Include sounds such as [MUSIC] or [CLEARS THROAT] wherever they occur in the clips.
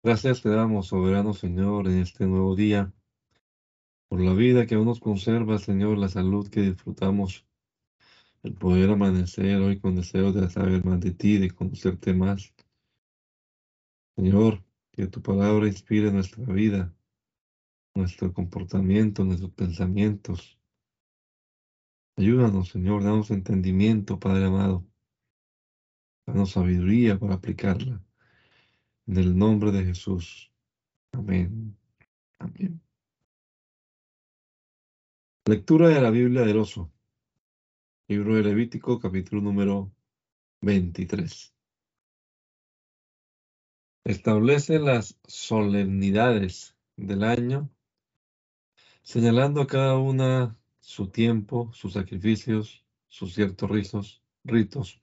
Gracias te damos, soberano Señor, en este nuevo día, por la vida que aún nos conserva, Señor, la salud que disfrutamos, el poder amanecer hoy con deseos de saber más de ti, de conocerte más. Señor, que tu palabra inspire nuestra vida, nuestro comportamiento, nuestros pensamientos. Ayúdanos, Señor, danos entendimiento, Padre amado. Danos sabiduría para aplicarla. En el nombre de Jesús. Amén. Amén. Lectura de la Biblia del oso. Libro de Levítico, capítulo número 23. Establece las solemnidades del año, señalando a cada una su tiempo, sus sacrificios, sus ciertos ritos.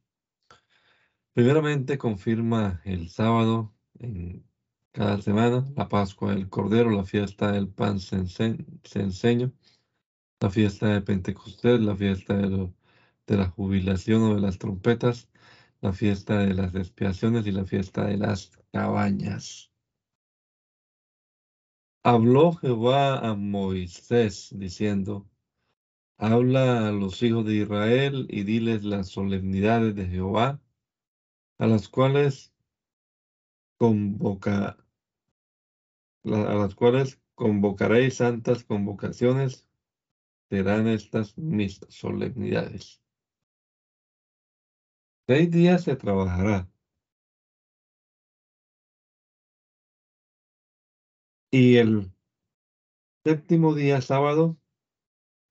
Primeramente confirma el sábado en cada semana, la Pascua del Cordero, la fiesta del pan censeño, la fiesta de Pentecostés, la fiesta de, de la jubilación o de las trompetas, la fiesta de las expiaciones y la fiesta de las cabañas. Habló Jehová a Moisés diciendo, habla a los hijos de Israel y diles las solemnidades de Jehová, a las cuales convoca, a las cuales convocaréis santas convocaciones, serán estas mis solemnidades. Seis días se trabajará. Y el séptimo día, sábado,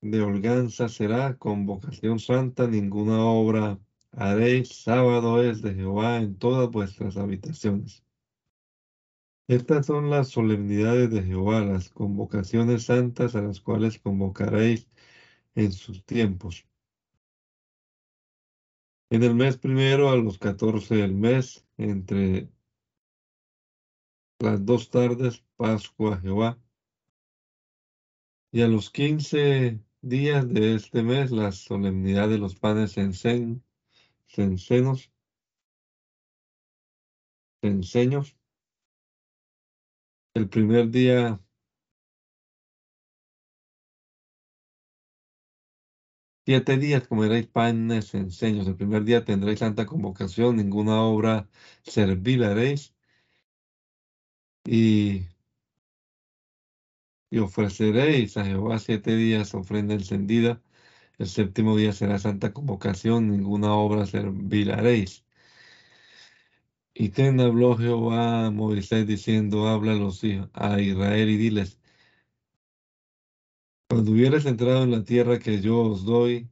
de holganza será convocación santa, ninguna obra haréis, sábado es de Jehová en todas vuestras habitaciones. Estas son las solemnidades de Jehová, las convocaciones santas a las cuales convocaréis en sus tiempos. En el mes primero, a los catorce del mes, entre las dos tardes, Pascua Jehová. Y a los quince días de este mes, la solemnidad de los panes censenos, enseños el primer día Siete días comeréis panes enseños. El primer día tendréis santa convocación, ninguna obra servil haréis. Y, y ofreceréis a Jehová siete días ofrenda encendida. El séptimo día será santa convocación, ninguna obra servil haréis. Y ten habló Jehová a Moisés diciendo, habla a, los hijos, a Israel y diles, cuando hubieras entrado en la tierra que yo os doy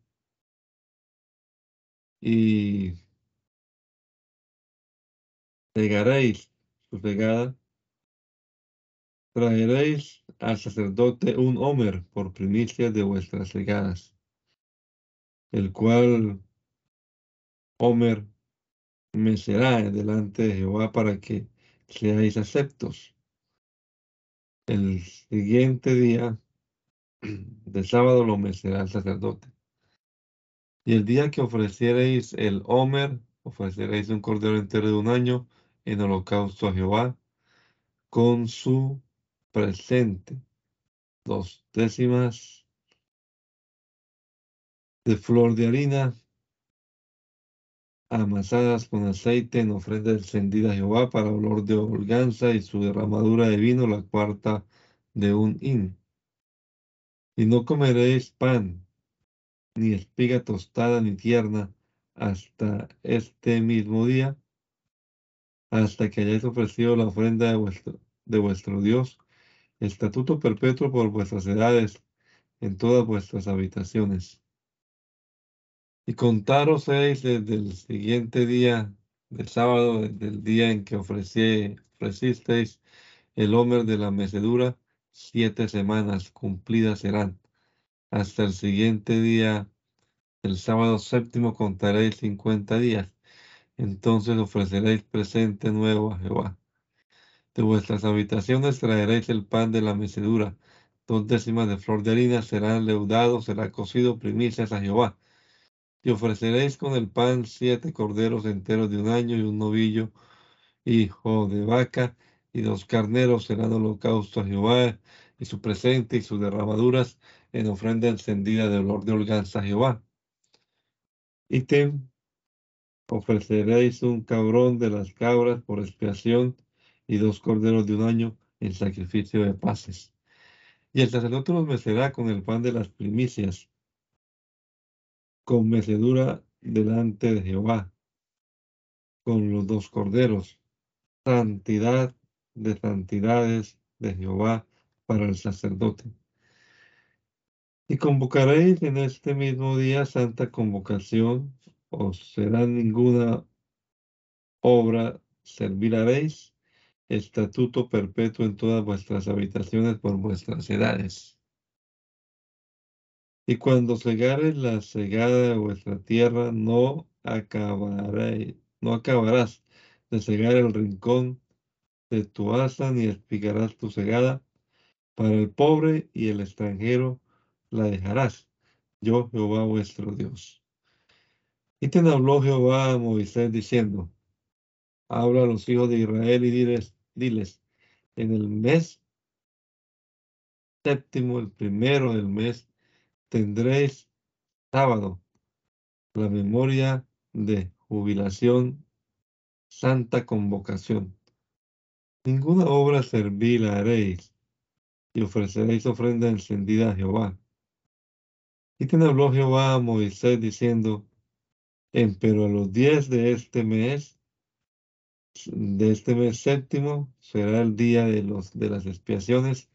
y pegaréis su pegada, traeréis al sacerdote un homer por primicia de vuestras cegadas, el cual homer me será delante de Jehová para que seáis aceptos. El siguiente día de sábado lo mecerá el sacerdote. Y el día que ofreciereis el Homer, ofreceréis un cordero entero de un año en holocausto a Jehová, con su presente, dos décimas de flor de harina amasadas con aceite en ofrenda encendida a Jehová para olor de holganza y su derramadura de vino, la cuarta de un hin. Y no comeréis pan, ni espiga tostada ni tierna, hasta este mismo día, hasta que hayáis ofrecido la ofrenda de vuestro, de vuestro Dios, estatuto perpetuo por vuestras edades, en todas vuestras habitaciones. Y contaros seis desde el siguiente día del sábado, desde el día en que ofrecí, ofrecisteis el homer de la mecedura, siete semanas cumplidas serán. Hasta el siguiente día, el sábado séptimo, contaréis cincuenta días. Entonces ofreceréis presente nuevo a Jehová. De vuestras habitaciones traeréis el pan de la mecedura. Dos décimas de flor de harina serán leudados, será cocido primicias a Jehová y ofreceréis con el pan siete corderos enteros de un año y un novillo hijo de vaca y dos carneros serán holocausto a Jehová, y su presente y sus derramaduras en ofrenda encendida de olor de holganza a Jehová. Y te ofreceréis un cabrón de las cabras por expiación y dos corderos de un año en sacrificio de paces. Y el sacerdote los mecerá con el pan de las primicias, con mecedura delante de Jehová, con los dos corderos, santidad de santidades de Jehová para el sacerdote. Y convocaréis en este mismo día santa convocación, os será ninguna obra serviraréis, estatuto perpetuo en todas vuestras habitaciones por vuestras edades. Y cuando segares la segada de vuestra tierra, no acabaréis, no acabarás de cegar el rincón de tu asa, ni explicarás tu segada. Para el pobre y el extranjero la dejarás. Yo, Jehová vuestro Dios. Y te habló Jehová a Moisés diciendo, habla a los hijos de Israel y diles, diles, en el mes séptimo, el primero del mes, tendréis sábado, la memoria de jubilación, santa convocación. Ninguna obra servil haréis, y ofreceréis ofrenda encendida a Jehová. Y te habló Jehová a Moisés diciendo, pero a los diez de este mes, de este mes séptimo, será el día de, los, de las expiaciones,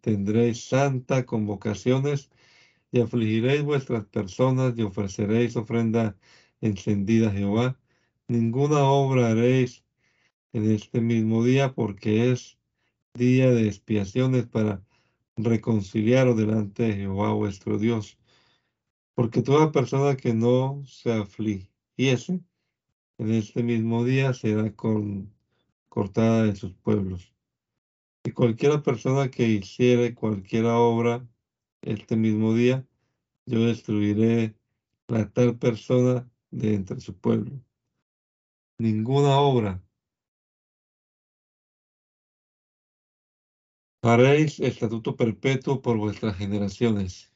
tendréis santa convocaciones y afligiréis vuestras personas y ofreceréis ofrenda encendida a Jehová. Ninguna obra haréis en este mismo día porque es día de expiaciones para reconciliaros delante de Jehová vuestro Dios. Porque toda persona que no se afligiese en este mismo día será con, cortada de sus pueblos. Y cualquiera persona que hiciere cualquier obra este mismo día, yo destruiré la tal persona de entre su pueblo. Ninguna obra haréis estatuto perpetuo por vuestras generaciones.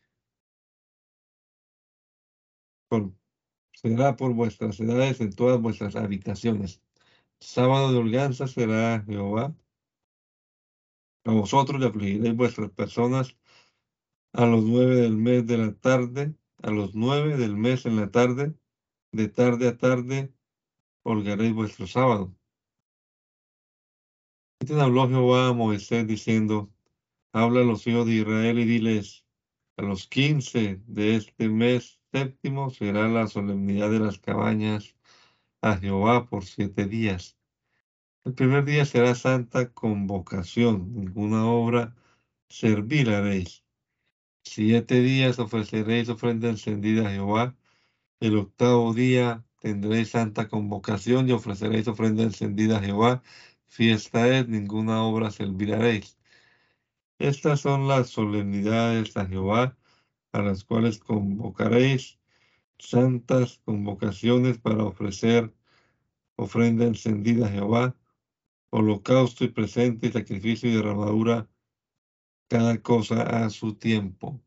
será por vuestras edades en todas vuestras habitaciones. Sábado de holganza será Jehová. A vosotros le afligiréis vuestras personas a los nueve del mes de la tarde, a los nueve del mes en la tarde, de tarde a tarde, holgaréis vuestro sábado. Te habló Jehová a Moisés diciendo, habla a los hijos de Israel y diles, a los quince de este mes séptimo será la solemnidad de las cabañas a Jehová por siete días. El primer día será santa convocación, ninguna obra servir haréis Siete días ofreceréis ofrenda encendida a Jehová. El octavo día tendréis santa convocación y ofreceréis ofrenda encendida a Jehová. Fiesta es, ninguna obra serviraréis. Estas son las solemnidades a Jehová, a las cuales convocaréis santas convocaciones para ofrecer ofrenda encendida a Jehová, holocausto y presente sacrificio y derramadura cada cosa a su tiempo.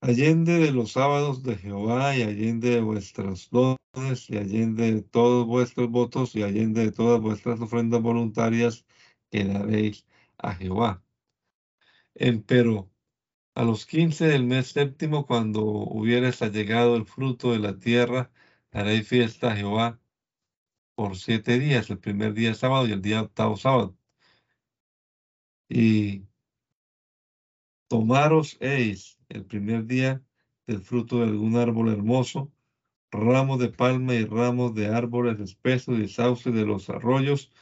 Allende de los sábados de Jehová y allende de vuestros dones y allende de todos vuestros votos y allende de todas vuestras ofrendas voluntarias que daréis a Jehová. Empero, a los quince del mes séptimo, cuando hubieres allegado el fruto de la tierra, haréis fiesta a Jehová por siete días, el primer día sábado y el día octavo sábado y tomaros eis el primer día del fruto de algún árbol hermoso, ramos de palma y ramos de árboles espesos y sauces de los arroyos,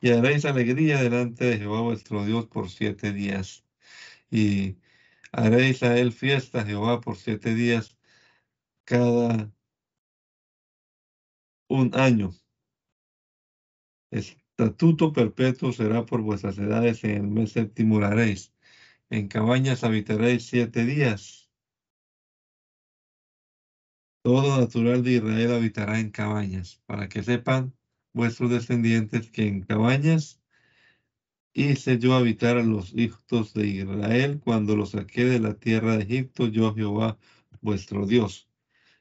y haréis alegría delante de Jehová vuestro Dios por siete días. Y haréis a él fiesta, Jehová, por siete días cada un año. Estatuto perpetuo será por vuestras edades, en el mes séptimo. En cabañas habitaréis siete días. Todo natural de Israel habitará en cabañas, para que sepan vuestros descendientes que en cabañas hice yo habitar a los hijos de Israel cuando los saqué de la tierra de Egipto, yo Jehová vuestro Dios.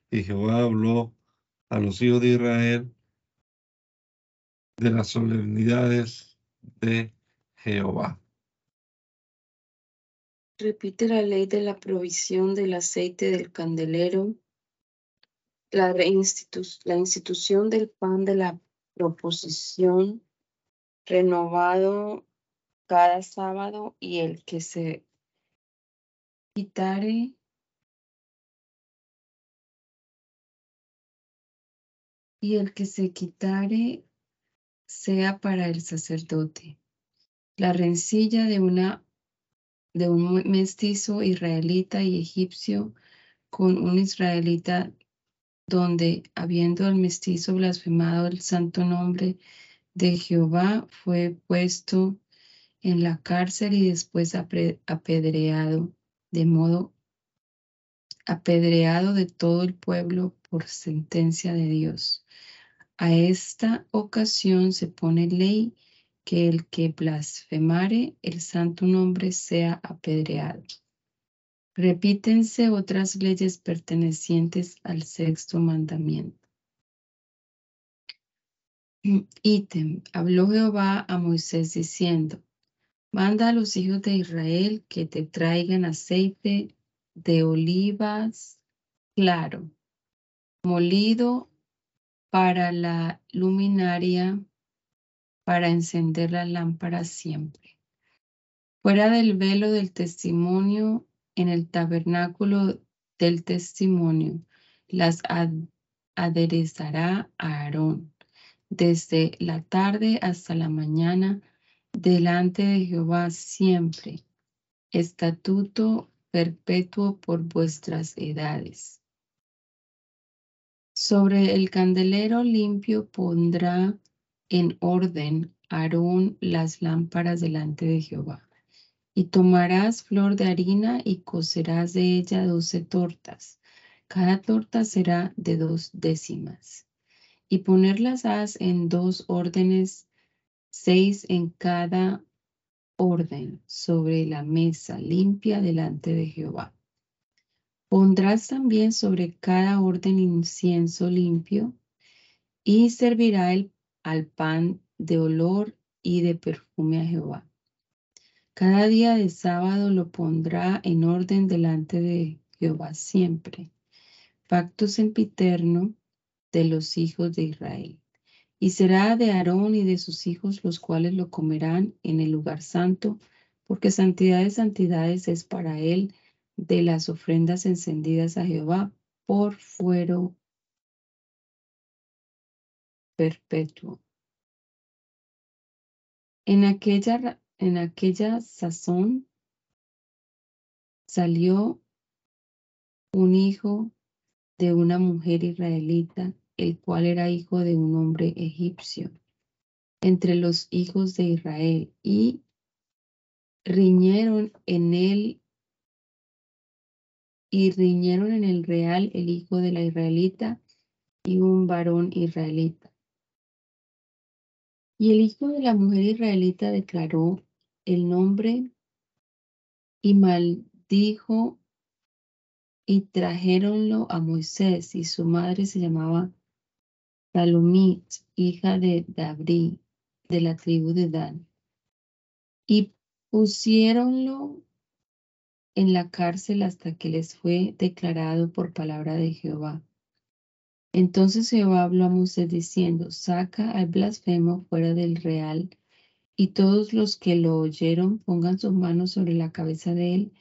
Y Jehová habló a los hijos de Israel de las solemnidades de Jehová. Repite la ley de la provisión del aceite del candelero, la, la institución del pan de la proposición, renovado cada sábado, y el que se quitare y el que se quitare sea para el sacerdote. La rencilla de una de un mestizo israelita y egipcio con un israelita donde, habiendo el mestizo blasfemado el santo nombre de Jehová, fue puesto en la cárcel y después apedreado, de modo apedreado de todo el pueblo por sentencia de Dios. A esta ocasión se pone ley que el que blasfemare el santo nombre sea apedreado. Repítense otras leyes pertenecientes al sexto mandamiento. [CLEARS THROAT] Ítem. Habló Jehová a Moisés diciendo, manda a los hijos de Israel que te traigan aceite de olivas claro, molido para la luminaria para encender la lámpara siempre. Fuera del velo del testimonio, en el tabernáculo del testimonio, las aderezará Aarón desde la tarde hasta la mañana delante de Jehová siempre. Estatuto perpetuo por vuestras edades. Sobre el candelero limpio pondrá en orden Aarón las lámparas delante de Jehová. Y tomarás flor de harina y cocerás de ella doce tortas. Cada torta será de dos décimas. Y ponerlas has en dos órdenes, seis en cada orden, sobre la mesa limpia delante de Jehová. Pondrás también sobre cada orden incienso limpio y servirá al pan de olor y de perfume a Jehová. Cada día de sábado lo pondrá en orden delante de Jehová siempre. Pacto sempiterno de los hijos de Israel. Y será de Aarón y de sus hijos los cuales lo comerán en el lugar santo, porque santidad de santidades es para él de las ofrendas encendidas a Jehová por fuero perpetuo. En aquella, en aquella sazón salió un hijo de una mujer israelita, el cual era hijo de un hombre egipcio, entre los hijos de Israel, y riñeron en él y riñeron en el real el hijo de la israelita y un varón israelita. Y el hijo de la mujer israelita declaró el nombre y maldijo y trajéronlo a Moisés y su madre se llamaba Salomit, hija de Dabri, de la tribu de Dan. Y pusiéronlo en la cárcel hasta que les fue declarado por palabra de Jehová. Entonces Jehová habló a Moisés diciendo, saca al blasfemo fuera del real, y todos los que lo oyeron pongan sus manos sobre la cabeza de él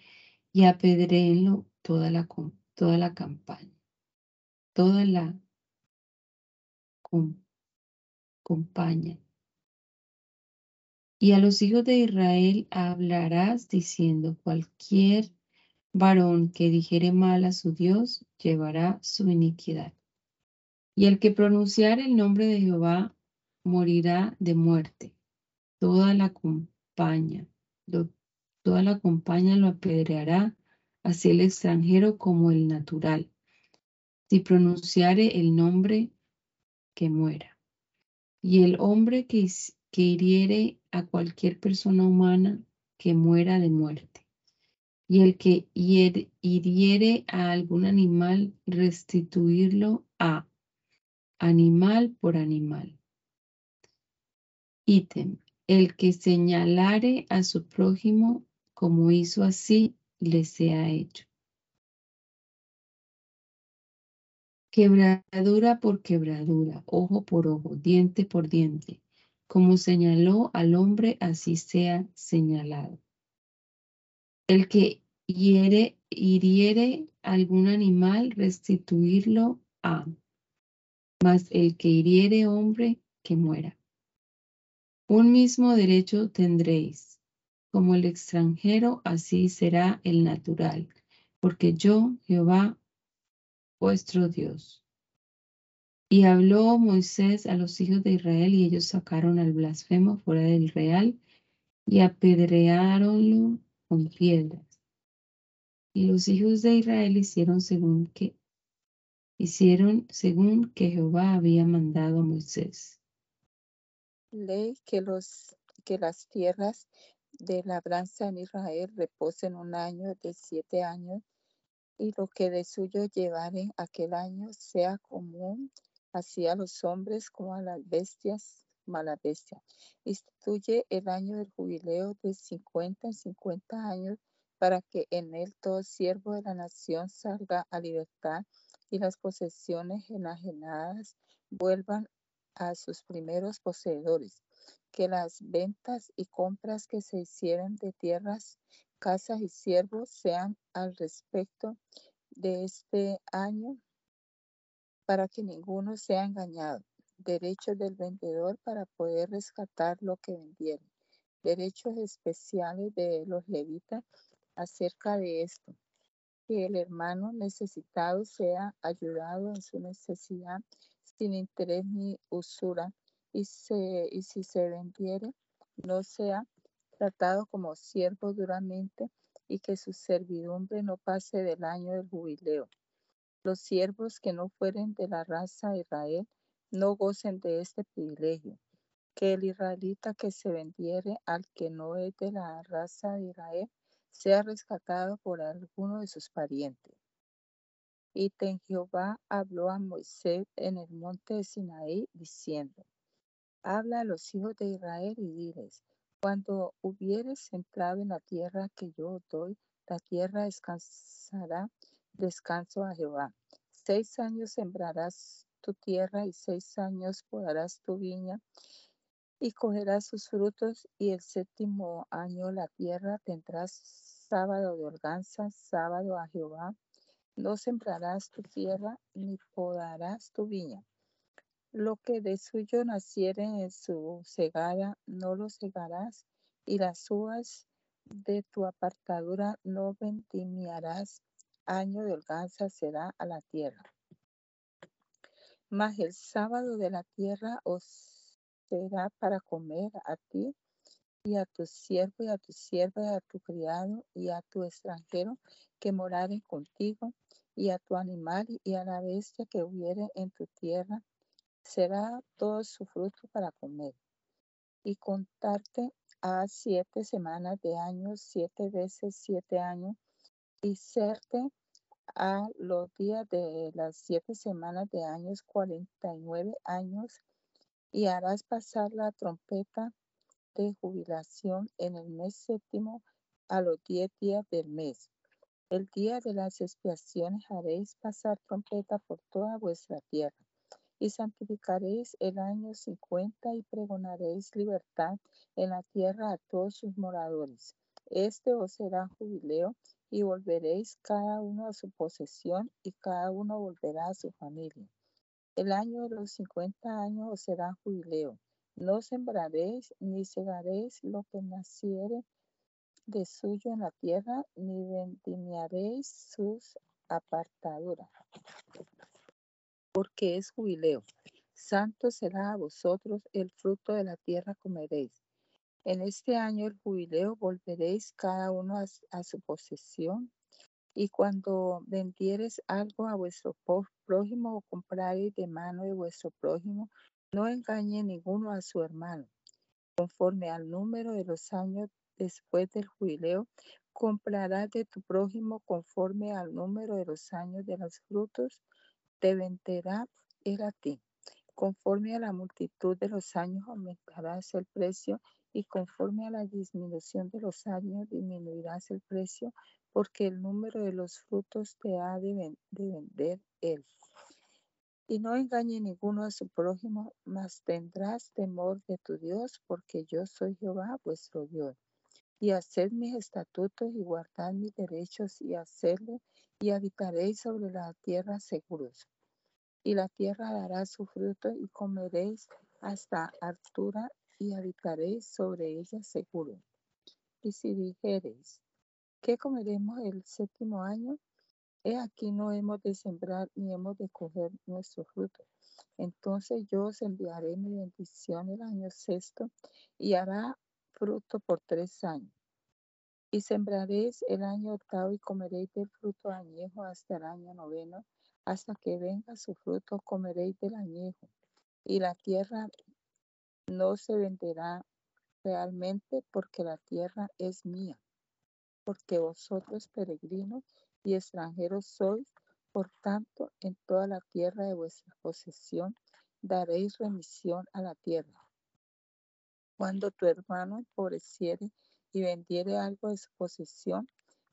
y apedreenlo toda la, toda la campaña, toda la compañía. Y a los hijos de Israel hablarás diciendo, cualquier varón que dijere mal a su Dios llevará su iniquidad. Y el que pronunciar el nombre de Jehová morirá de muerte. Toda la compañía, toda la compañía lo apedreará, así el extranjero como el natural. Si pronunciare el nombre, que muera. Y el hombre que, que hiriere a cualquier persona humana que muera de muerte. Y el que hiriere a algún animal, restituirlo a animal por animal. Ítem. El que señalare a su prójimo como hizo así, le sea hecho. Quebradura por quebradura, ojo por ojo, diente por diente. Como señaló al hombre, así sea señalado. El que hiere, hiriere algún animal, restituirlo a. Mas el que hiriere hombre, que muera. Un mismo derecho tendréis. Como el extranjero, así será el natural. Porque yo, Jehová, vuestro Dios. Y habló Moisés a los hijos de Israel y ellos sacaron al blasfemo fuera del real y apedreáronlo con piedras. Y los hijos de Israel hicieron según que hicieron según que Jehová había mandado a Moisés. Ley que los que las tierras de labranza en Israel reposen un año de siete años y lo que de suyo llevaren aquel año sea común así a los hombres como a las bestias, mala bestia. Instituye el año del jubileo de 50 en 50 años para que en él todo siervo de la nación salga a libertad y las posesiones enajenadas vuelvan a sus primeros poseedores. Que las ventas y compras que se hicieran de tierras casas y siervos sean al respecto de este año para que ninguno sea engañado. Derechos del vendedor para poder rescatar lo que vendieron. Derechos especiales de los levitas acerca de esto. Que el hermano necesitado sea ayudado en su necesidad sin interés ni usura y, se, y si se vendiere no sea tratado como siervo duramente y que su servidumbre no pase del año del jubileo. Los siervos que no fueren de la raza de Israel no gocen de este privilegio. Que el israelita que se vendiere al que no es de la raza de Israel sea rescatado por alguno de sus parientes. Y ten Jehová habló a Moisés en el monte de Sinaí diciendo, Habla a los hijos de Israel y diles, cuando hubieres entrado en la tierra que yo doy, la tierra descansará descanso a Jehová. Seis años sembrarás tu tierra y seis años podarás tu viña y cogerás sus frutos y el séptimo año la tierra tendrás sábado de holganza, sábado a Jehová. No sembrarás tu tierra ni podarás tu viña. Lo que de suyo naciere en su cegada, no lo cegarás, y las uvas de tu apartadura no vendimiarás. Año de holganza será a la tierra. Mas el sábado de la tierra os será para comer a ti y a tu siervo y a tu sierva y a tu criado y a tu extranjero que morare contigo y a tu animal y a la bestia que hubiere en tu tierra será todo su fruto para comer. Y contarte a siete semanas de años, siete veces siete años, y serte a los días de las siete semanas de años, cuarenta y nueve años, y harás pasar la trompeta de jubilación en el mes séptimo a los diez días del mes. El día de las expiaciones haréis pasar trompeta por toda vuestra tierra y santificaréis el año cincuenta y pregonaréis libertad en la tierra a todos sus moradores. Este os será jubileo y volveréis cada uno a su posesión y cada uno volverá a su familia. El año de los cincuenta años os será jubileo. No sembraréis ni segaréis lo que naciere de suyo en la tierra, ni vendimiaréis sus apartaduras porque es jubileo. Santo será a vosotros el fruto de la tierra comeréis. En este año el jubileo volveréis cada uno a, su posesión. Y cuando vendieres algo a vuestro prójimo o comprareis de mano de vuestro prójimo, No engañe ninguno a su hermano. Conforme al número de los años después del jubileo, comprarás de tu prójimo conforme al número de los años de los frutos, te venderá él a ti. Conforme a la multitud de los años aumentarás el precio y conforme a la disminución de los años disminuirás el precio, porque el número de los frutos te ha de, vender él. Y no engañe ninguno a su prójimo, mas tendrás temor de tu Dios, porque yo soy Jehová vuestro Dios. Y haced mis estatutos y guardad mis derechos y hacedlo, y habitaréis sobre la tierra seguros. Y la tierra dará su fruto y comeréis hasta altura y habitaréis sobre ella seguro. Y si dijereis, ¿qué comeremos el séptimo año? He aquí no hemos de sembrar ni hemos de coger nuestro fruto. Entonces yo os enviaré mi bendición el año sexto y hará fruto por tres años. Y sembraréis el año octavo y comeréis del fruto añejo hasta el año noveno, hasta que venga su fruto comeréis del añejo. Y la tierra no se venderá realmente porque la tierra es mía, porque vosotros peregrinos y extranjeros sois, por tanto, en toda la tierra de vuestra posesión daréis remisión a la tierra. Cuando tu hermano empobreciere y vendiere algo de su posesión,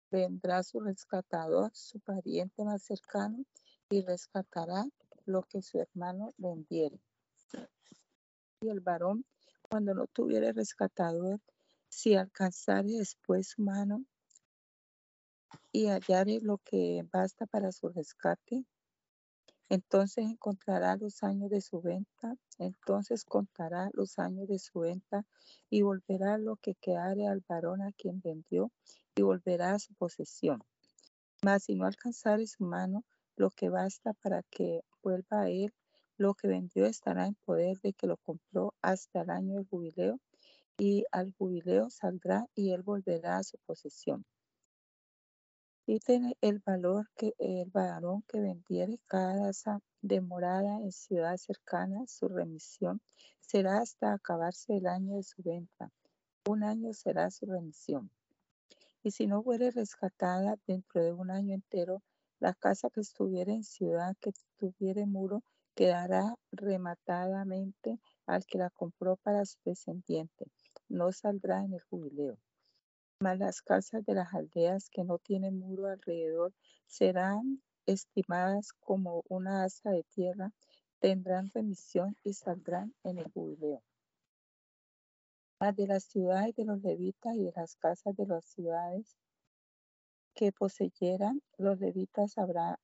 vendrá su rescatador, su pariente más cercano, y rescatará lo que su hermano vendiere y el varón, cuando no tuviere rescatador, si alcanzare después su mano y hallare lo que basta para su rescate, entonces encontrará los años de su venta, entonces contará los años de su venta y volverá lo que quedare al varón a quien vendió y volverá a su posesión. Mas si no alcanzare su mano lo que basta para que vuelva a él, lo que vendió estará en poder de que lo compró hasta el año del jubileo, y al jubileo saldrá y él volverá a su posesión. Tiene el valor que el varón que vendiere cada casa de morada en ciudad cercana, su remisión será hasta acabarse el año de su venta. Un año será su remisión. Y si no fuere rescatada dentro de un año entero, la casa que estuviera en ciudad que tuviere muro quedará rematadamente al que la compró para su descendiente. No saldrá en el jubileo. Mas las casas de las aldeas que no tienen muro alrededor serán estimadas como una asa de tierra, tendrán remisión y saldrán en el jubileo. Mas de las ciudades de los levitas y de las casas de las ciudades que poseyeran, los levitas habrá,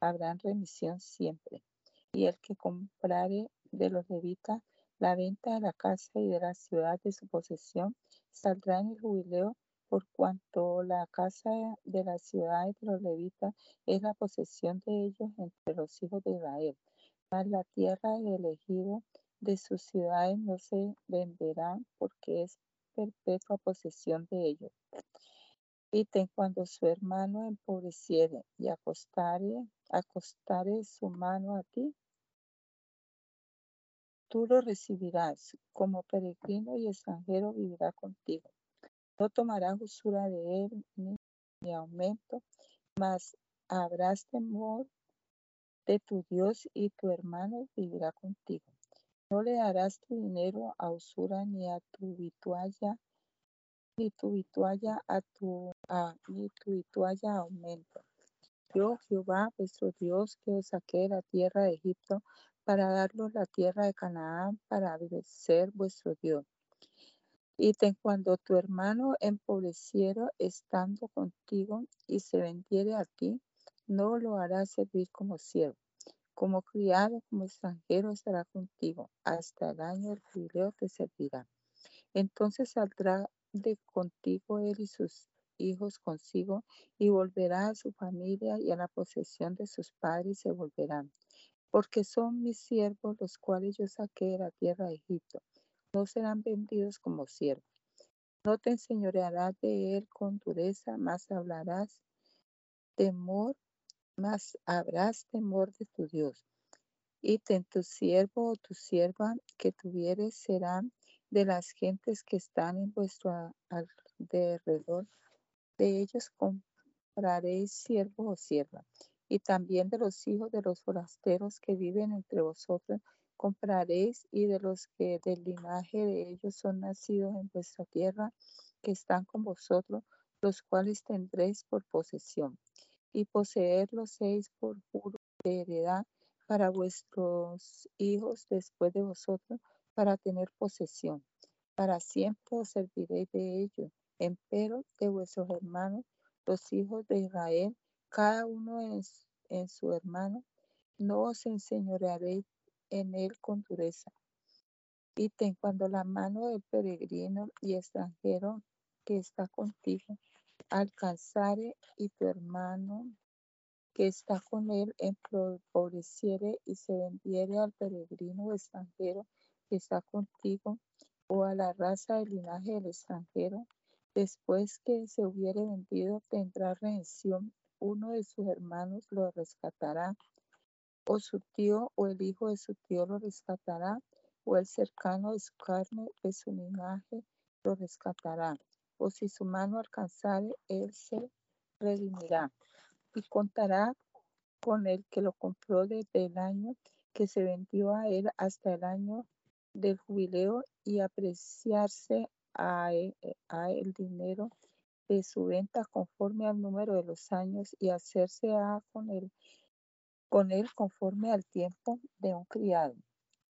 habrán remisión siempre y el que comprare de los levitas la venta de la casa y de la ciudad de su posesión, saldrá en el jubileo por cuanto la casa de la ciudad de los levitas es la posesión de ellos entre los hijos de Israel. Mas la tierra del elegido de sus ciudades no se venderá porque es perpetua posesión de ellos. Y cuando su hermano empobreciere y acostare acostare su mano a ti, tú lo recibirás. Como peregrino y extranjero vivirá contigo. No tomarás usura de él ni, aumento, mas habrás temor de tu Dios y tu hermano vivirá contigo. No le darás tu dinero a usura ni a tu vitualla, ni tu vitualla a tu, ni tu vitualla a aumento yo, Jehová, vuestro Dios, que os saqué de la tierra de Egipto para daros la tierra de Canaán para ser vuestro Dios. Y cuando tu hermano empobreciera estando contigo y se vendiere a ti, no lo harás servir como siervo. Como criado, como extranjero estará contigo. Hasta el año del jubileo te servirá. Entonces saldrá de contigo él y sus hijos consigo y volverá a su familia y a la posesión de sus padres se volverán. Porque son mis siervos los cuales yo saqué de la tierra de Egipto. No serán vendidos como siervos. No te enseñorearás de él con dureza, más hablarás temor, más habrás temor de tu Dios. y ten tu siervo o tu sierva que tuvieres serán de las gentes que están en vuestro alrededor. De ellos compraréis siervo o sierva. Y también de los hijos de los forasteros que viven entre vosotros compraréis y de los que del linaje de ellos son nacidos en vuestra tierra que están con vosotros, los cuales tendréis por posesión. Y poseerlos seis por juro de heredad para vuestros hijos después de vosotros, para tener posesión. Para siempre os serviréis de ellos. Empero de vuestros hermanos, los hijos de Israel, cada uno en, su hermano, no os enseñorearéis en él con dureza. Y ten cuando la mano del peregrino y extranjero que está contigo alcanzare y tu hermano que está con él empobreciere y se vendiere al peregrino o extranjero que está contigo o a la raza del linaje del extranjero, después que se hubiere vendido tendrá redención, uno de sus hermanos lo rescatará, o su tío o el hijo de su tío lo rescatará, o el cercano de su carne, de su linaje, lo rescatará. O si su mano alcanzare, él se redimirá y contará con el que lo compró desde el año que se vendió a él hasta el año del jubileo y apreciarse a e- a el dinero de su venta conforme al número de los años y hacerse a con él, con él conforme al tiempo de un criado.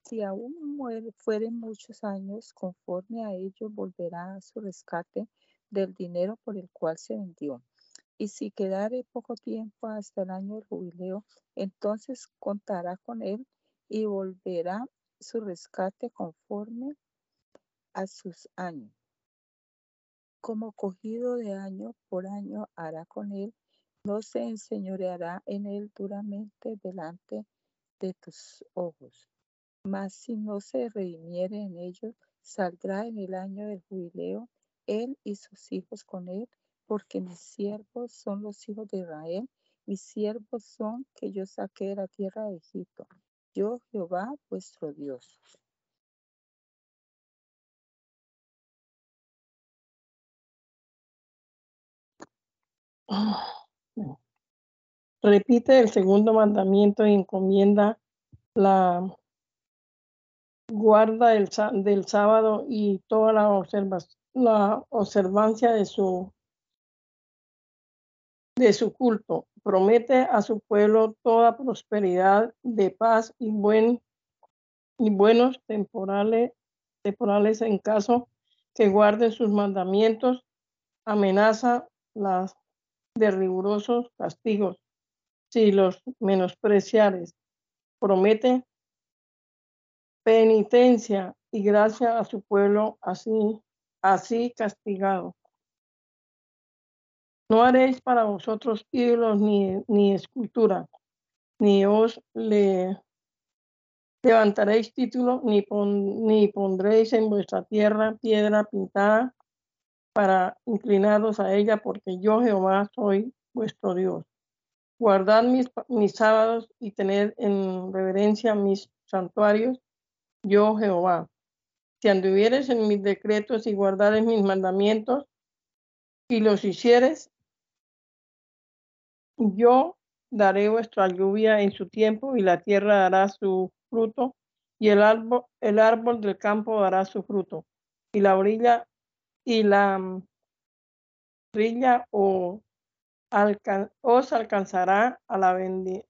Si aún muere, fueren muchos años, conforme a ello volverá a su rescate del dinero por el cual se vendió. Y si quedare poco tiempo hasta el año del jubileo, entonces contará con él y volverá su rescate conforme a sus años. Como cogido de año por año hará con él, no se enseñoreará en él duramente delante de tus ojos. Mas si no se redimiere en ellos, saldrá en el año del jubileo él y sus hijos con él, porque mis siervos son los hijos de Israel, mis siervos son que yo saqué de la tierra de Egipto. Yo Jehová vuestro Dios. Repite el segundo mandamiento y encomienda la guarda del, del sábado y toda la, observa- la observancia de su, de su culto. Promete a su pueblo toda prosperidad de paz y, buen, y buenos temporales, temporales en caso que guarden sus mandamientos. Amenaza las de rigurosos castigos si los menospreciares. Promete penitencia y gracia a su pueblo así, así castigado. No haréis para vosotros ídolos ni, ni escultura, ni os le levantaréis título, ni, pon- ni pondréis en vuestra tierra piedra pintada para inclinaros a ella, porque yo Jehová soy vuestro Dios. Guardad mis, mis sábados y tened en reverencia mis santuarios, yo Jehová. Si anduvieres en mis decretos y guardares mis mandamientos y los hicieres, yo daré vuestra lluvia en su tiempo y la tierra dará su fruto y el árbol, el árbol del campo dará su fruto y la orilla y la mm, rilla o os alcanzará a la,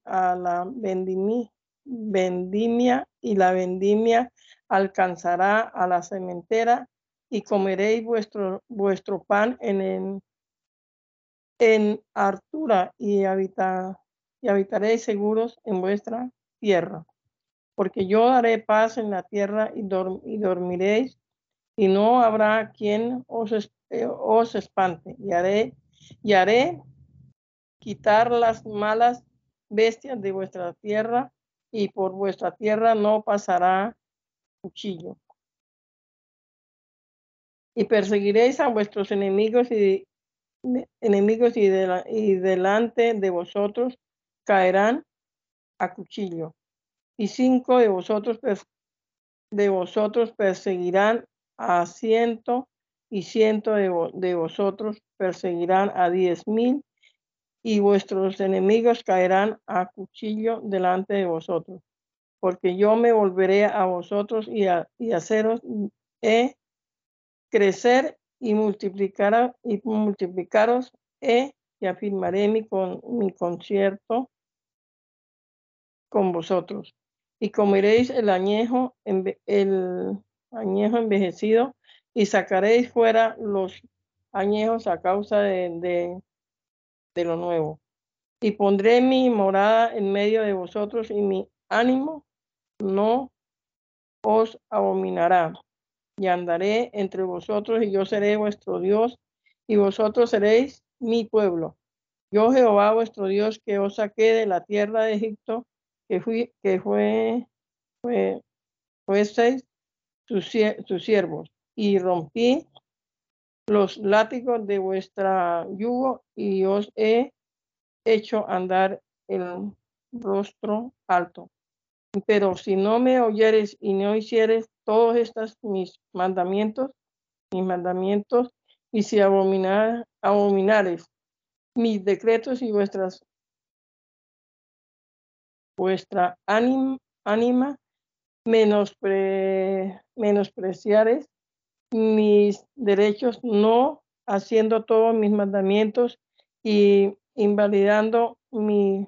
a la vendimi- vendimia y la vendimia alcanzará a la cementera y comeréis vuestro, vuestro pan en, en, en hartura y, y habitaréis seguros en vuestra tierra. Porque yo daré paz en la tierra y, dor- y dormiréis y no habrá quien eh, os espante. Y haré, y haré quitar las malas bestias de vuestra tierra, y por vuestra tierra no pasará cuchillo. Y perseguiréis a vuestros enemigos y enemigos y, de la- y delante de vosotros caerán a cuchillo. y cinco de vosotros, de vosotros perseguirán a ciento, y ciento de, de vosotros perseguirán a diez mil, y vuestros enemigos caerán a cuchillo delante de vosotros. Porque yo me volveré a vosotros y, a, y haceros eh, crecer y multiplicar y multiplicaros y afirmaré mi, con, mi concierto con vosotros. Y comeréis el añejo, el añejo envejecido y sacaréis fuera los añejos a causa de, de, lo nuevo. Y pondré mi morada en medio de vosotros y mi ánimo no os abominará. Y andaré entre vosotros y yo seré vuestro Dios y vosotros seréis mi pueblo. Yo Jehová vuestro Dios que os saqué de la tierra de Egipto, que fui, que fue, fue, fueseis sus, siervos, y rompí los látigos de vuestra yugo y os he hecho andar el rostro alto. Pero si no me oyeres y no hicieres todos estos mis mandamientos, mis mandamientos, y si abominar, abominares mis decretos y vuestras vuestra ánima, ánima menospre, menospreciares mis derechos, no haciendo todos mis mandamientos y invalidando mi,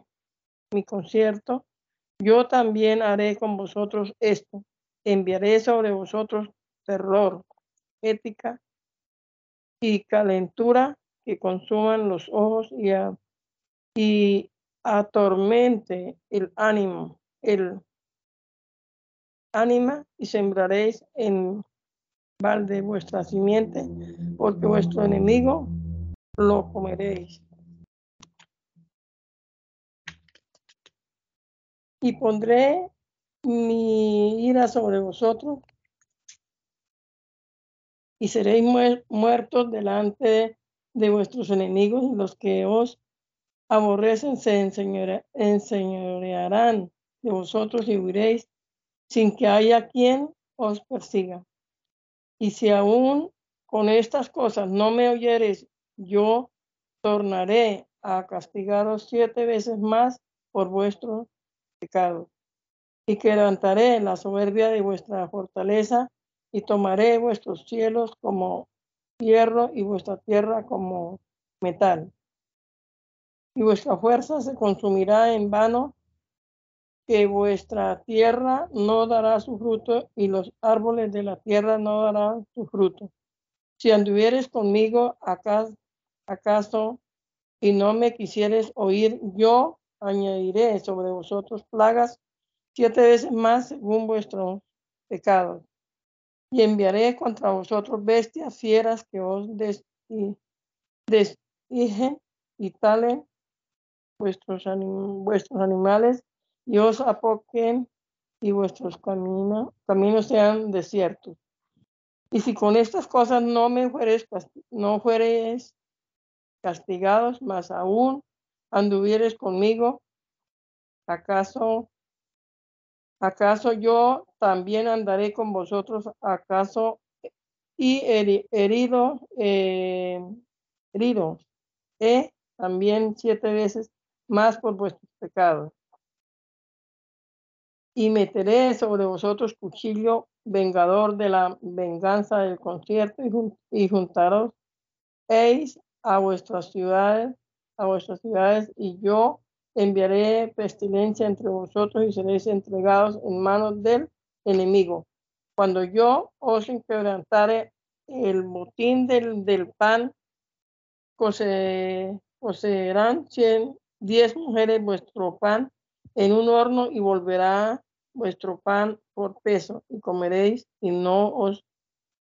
mi concierto, yo también haré con vosotros esto. Enviaré sobre vosotros terror, ética y calentura que consuman los ojos y, y atormente el ánimo, el ánima y sembraréis en balde vuestra simiente, porque vuestro enemigo lo comeréis. Y pondré mi ira sobre vosotros y seréis muertos delante de vuestros enemigos los que os aborrecen se enseñorearán de vosotros y huiréis sin que haya quien os persiga. Y si aún con estas cosas no me oyeres, yo tornaré a castigaros siete veces más por vuestro pecado. Y quebrantaré la soberbia de vuestra fortaleza y tomaré vuestros cielos como hierro y vuestra tierra como metal. Y vuestra fuerza se consumirá en vano, que vuestra tierra no dará su fruto y los árboles de la tierra no darán su fruto. Si anduvieres conmigo, acaso, y no me quisieres oír, yo añadiré sobre vosotros plagas siete veces más según vuestros pecados y enviaré contra vosotros bestias fieras que os deshijen y talen vuestros animales y os apoquen y vuestros caminos, caminos sean desiertos. Y si con estas cosas no me fueres, no fueres castigados, más aún anduvieres conmigo, ¿acaso ¿Acaso yo también andaré con vosotros? ¿Acaso y herido, herido, eh, también siete veces más por vuestros pecados? Y meteré sobre vosotros cuchillo vengador de la venganza del concierto y, juntaros a vuestras ciudades, a vuestras ciudades, y yo enviaré pestilencia entre vosotros y seréis entregados en manos del enemigo. Cuando yo os quebrantare el botín del, del pan, coserán cien, diez mujeres vuestro pan en un horno y volverá vuestro pan por peso y comeréis y no os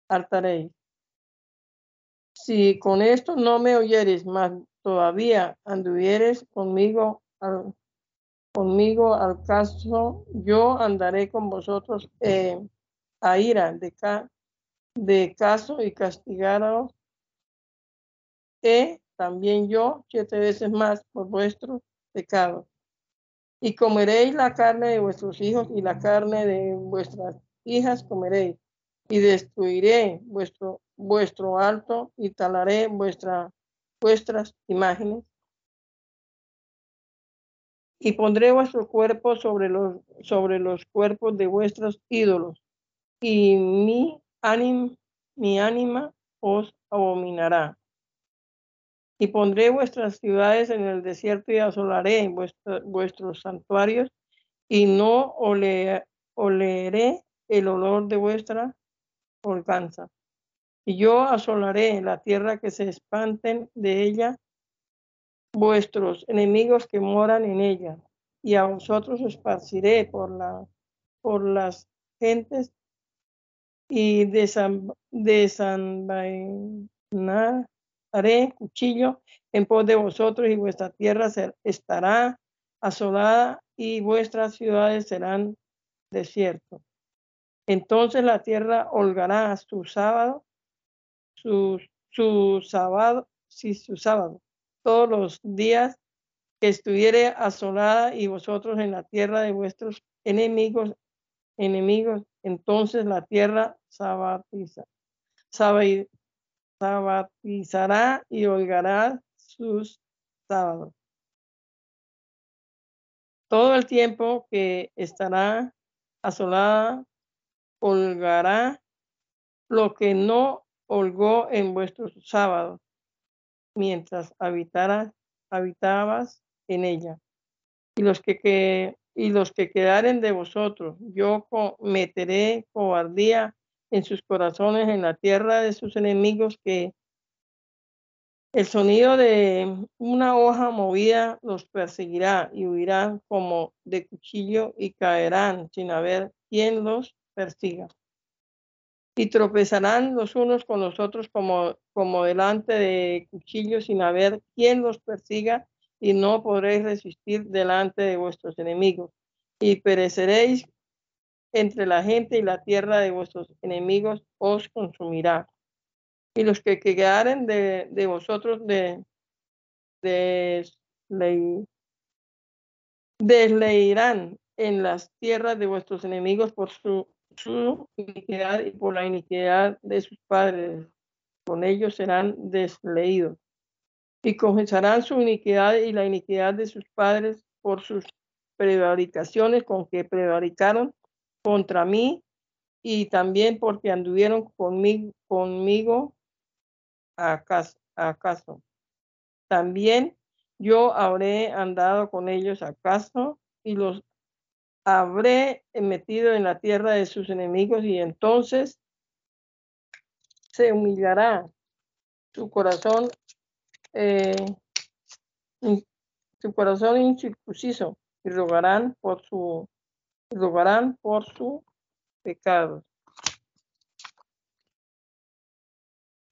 hartaréis. Si con esto no me oyeres, más todavía anduvieres conmigo conmigo al caso, yo andaré con vosotros eh, a ira de, de caso y castigaros, que también yo siete veces más por vuestro pecado. Y comeréis la carne de vuestros hijos y la carne de vuestras hijas comeréis. Y destruiré vuestro, vuestro alto y talaré vuestra, vuestras imágenes. Y pondré vuestro cuerpo sobre los, sobre los cuerpos de vuestros ídolos. Y mi, mi ánima os abominará. Y pondré vuestras ciudades en el desierto y asolaré vuestros santuarios y no ole, el olor de vuestra holganza. Y yo asolaré la tierra que se espanten de ella vuestros enemigos que moran en ella. Y a vosotros os esparciré por, la, por las gentes y desanvainar haré cuchillo en pos de vosotros y vuestra tierra estará asolada y vuestras ciudades serán desiertos. Entonces la tierra holgará su sábado, su, su sábado, sí, su sábado, todos los días que estuviere asolada y vosotros en la tierra de vuestros enemigos, enemigos, entonces la tierra sabatiza, sabatizará y holgará sus sábados. Todo el tiempo que estará asolada, holgará lo que no holgó en vuestros sábados, mientras habitara, habitabas en ella. Y los que, que, y los que quedaren de vosotros, yo meteré cobardía en sus corazones, en la tierra de sus enemigos, que el sonido de una hoja movida los perseguirá y huirán como de cuchillo y caerán sin haber quien los persiga. Y tropezarán los unos con los otros como, como delante de cuchillo sin haber quien los persiga y no podréis resistir delante de vuestros enemigos. Y pereceréis entre la gente y la tierra de vuestros enemigos os consumirá. Y los que quedaren de, de vosotros de, de desleirán en las tierras de vuestros enemigos por su, su iniquidad y por la iniquidad de sus padres. Con ellos serán desleídos. Y confesarán su iniquidad y la iniquidad de sus padres por sus prevaricaciones con que prevaricaron contra mí y también porque anduvieron conmigo, conmigo acaso, acaso. También yo habré andado con ellos acaso y los habré metido en la tierra de sus enemigos y entonces se humillará su corazón, eh, su corazón incircunciso y rogarán por su rogarán por su pecado.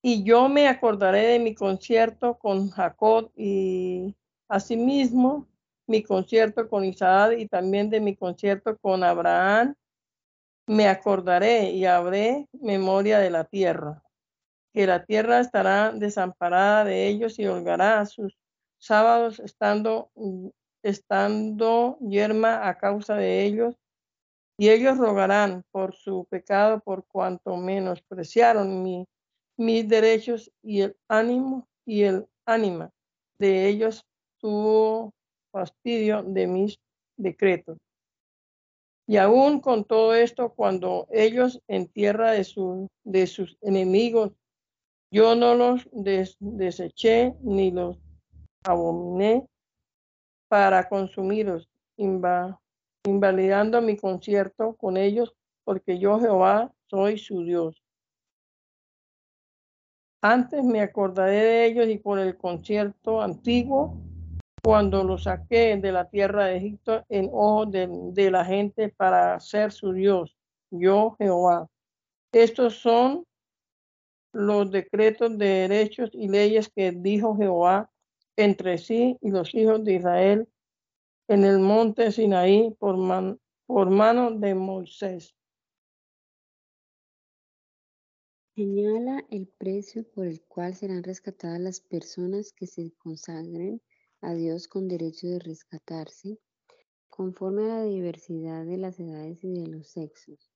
Y yo me acordaré de mi concierto con Jacob y asimismo mi concierto con Isaac y también de mi concierto con Abraham. Me acordaré y habré memoria de la tierra, que la tierra estará desamparada de ellos y holgará sus sábados estando, estando yerma a causa de ellos y ellos rogarán por su pecado por cuanto menospreciaron mi, mis derechos y el ánimo y el ánima de ellos tuvo fastidio de mis decretos. Y aún con todo esto, cuando ellos en tierra de, de sus enemigos, yo no los deseché ni los abominé para consumiros, invalidando mi concierto con ellos, porque yo Jehová soy su Dios. Antes me acordaré de ellos y por el concierto antiguo, cuando los saqué de la tierra de Egipto en ojo de, de la gente para ser su Dios, yo Jehová. Estos son los decretos de derechos y leyes que dijo Jehová entre sí y los hijos de Israel en el monte Sinaí por, por mano de Moisés. Señala el precio por el cual serán rescatadas las personas que se consagren a Dios con derecho de rescatarse conforme a la diversidad de las edades y de los sexos.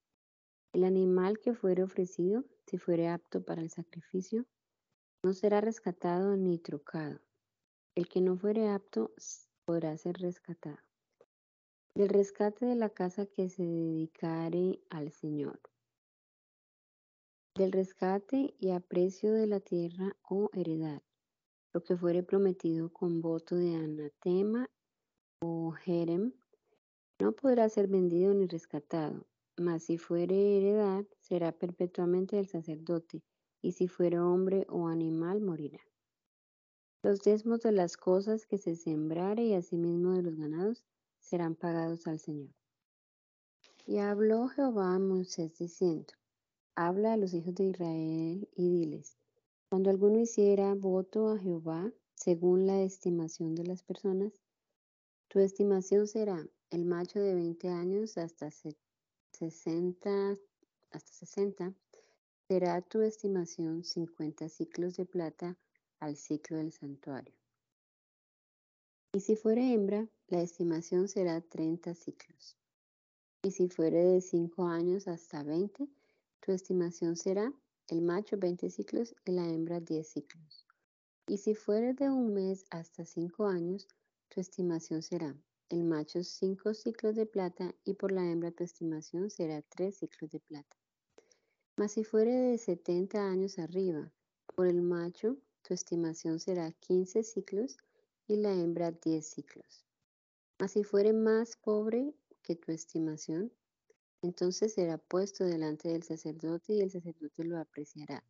El animal que fuere ofrecido, si fuere apto para el sacrificio, no será rescatado ni trocado. El que no fuere apto podrá ser rescatado. Del rescate de la casa que se dedicare al Señor. Del rescate y aprecio de la tierra o heredad. Lo que fuere prometido con voto de anatema o jerem no podrá ser vendido ni rescatado, mas si fuere heredad, será perpetuamente del sacerdote, y si fuere hombre o animal, morirá. Los diezmos de las cosas que se sembrare y asimismo de los ganados serán pagados al Señor. Y habló Jehová a Moisés diciendo, habla a los hijos de Israel y diles, cuando alguno hiciera voto a Jehová, según la estimación de las personas, tu estimación será el macho de 20 años hasta 60, hasta 60, será tu estimación 50 ciclos de plata al ciclo del santuario. Y si fuere hembra, la estimación será 30 ciclos. Y si fuere de 5 años hasta 20, tu estimación será el macho 20 ciclos y la hembra 10 ciclos. Y si fuere de un mes hasta 5 años, tu estimación será el macho cinco ciclos de plata y por la hembra tu estimación será tres ciclos de plata. Mas si fuere de setenta años arriba, por el macho tu estimación será quince ciclos y la hembra diez ciclos. Mas si fuere más pobre que tu estimación, entonces será puesto delante del sacerdote y el sacerdote lo apreciará.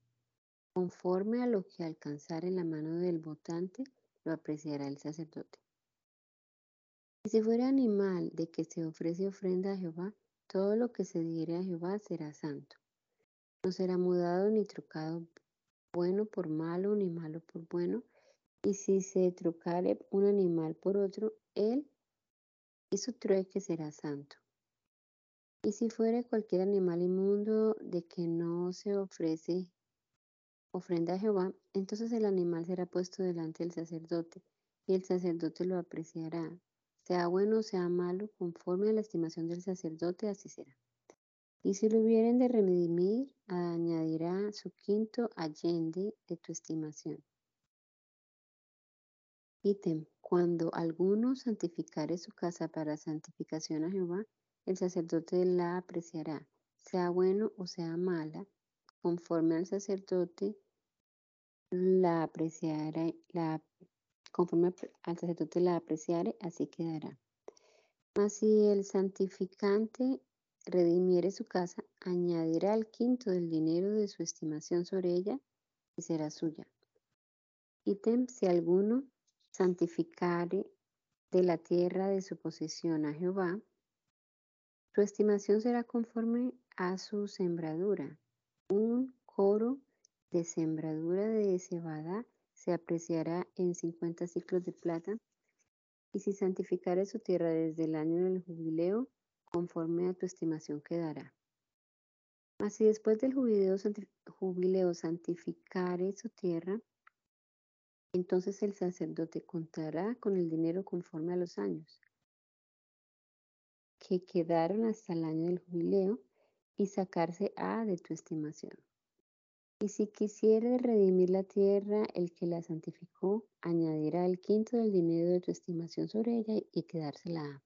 Conforme a lo que alcanzar en la mano del votante, lo apreciará el sacerdote. Y si fuera animal de que se ofrece ofrenda a Jehová, todo lo que se diere a Jehová será santo. No será mudado ni trocado bueno por malo, ni malo por bueno. Y si se trocare un animal por otro, él y su trueque será santo. Y si fuere cualquier animal inmundo de que no se ofrece ofrenda a Jehová, entonces el animal será puesto delante del sacerdote, y el sacerdote lo apreciará, sea bueno o sea malo, conforme a la estimación del sacerdote, así será. Y si lo hubieren de redimir, añadirá su quinto allende de tu estimación. Ítem, cuando alguno santificare su casa para santificación a Jehová, el sacerdote la apreciará, sea bueno o sea mala, conforme al sacerdote la apreciará, la conforme al sacerdote la apreciare, así quedará. Mas si el santificante redimiere su casa, añadirá el quinto del dinero de su estimación sobre ella y será suya. Ítem, si alguno santificare de la tierra de su posesión a Jehová, su estimación será conforme a su sembradura. Un coro de sembradura de cebada se apreciará en 50 ciclos de plata, y si santificare su tierra desde el año del jubileo, conforme a tu estimación quedará. Mas si después del jubileo, jubileo santificare su tierra, entonces el sacerdote contará con el dinero conforme a los años que quedaron hasta el año del jubileo y sacarse A de tu estimación. Y si quisiere redimir la tierra, el que la santificó añadirá el quinto del dinero de tu estimación sobre ella y quedársela a.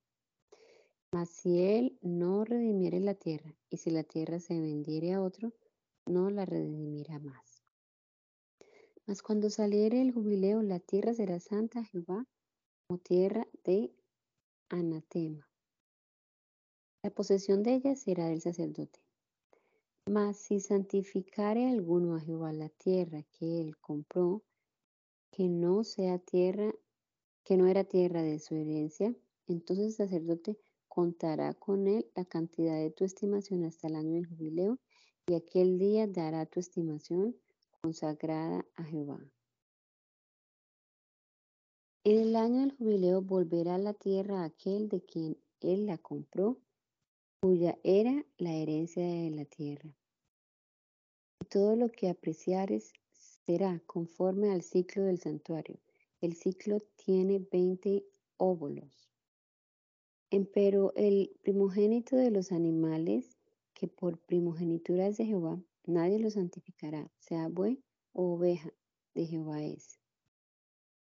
Mas si él no redimiere la tierra, y si la tierra se vendiere a otro, no la redimirá más. Mas cuando saliere el jubileo, la tierra será santa a Jehová, como tierra de anatema. La posesión de ella será del sacerdote. Mas si santificare alguno a Jehová la tierra que él compró, que no sea tierra, que no era tierra de su herencia, entonces el sacerdote contará con él la cantidad de tu estimación hasta el año del jubileo, y aquel día dará tu estimación consagrada a Jehová. En el año del jubileo volverá la tierra a aquel de quien él la compró, cuya era la herencia de la tierra todo lo que apreciares será conforme al ciclo del santuario. El ciclo tiene 20 óvulos. Empero el primogénito de los animales, que por primogenitura es de Jehová, nadie lo santificará, sea buey o oveja, de Jehová es.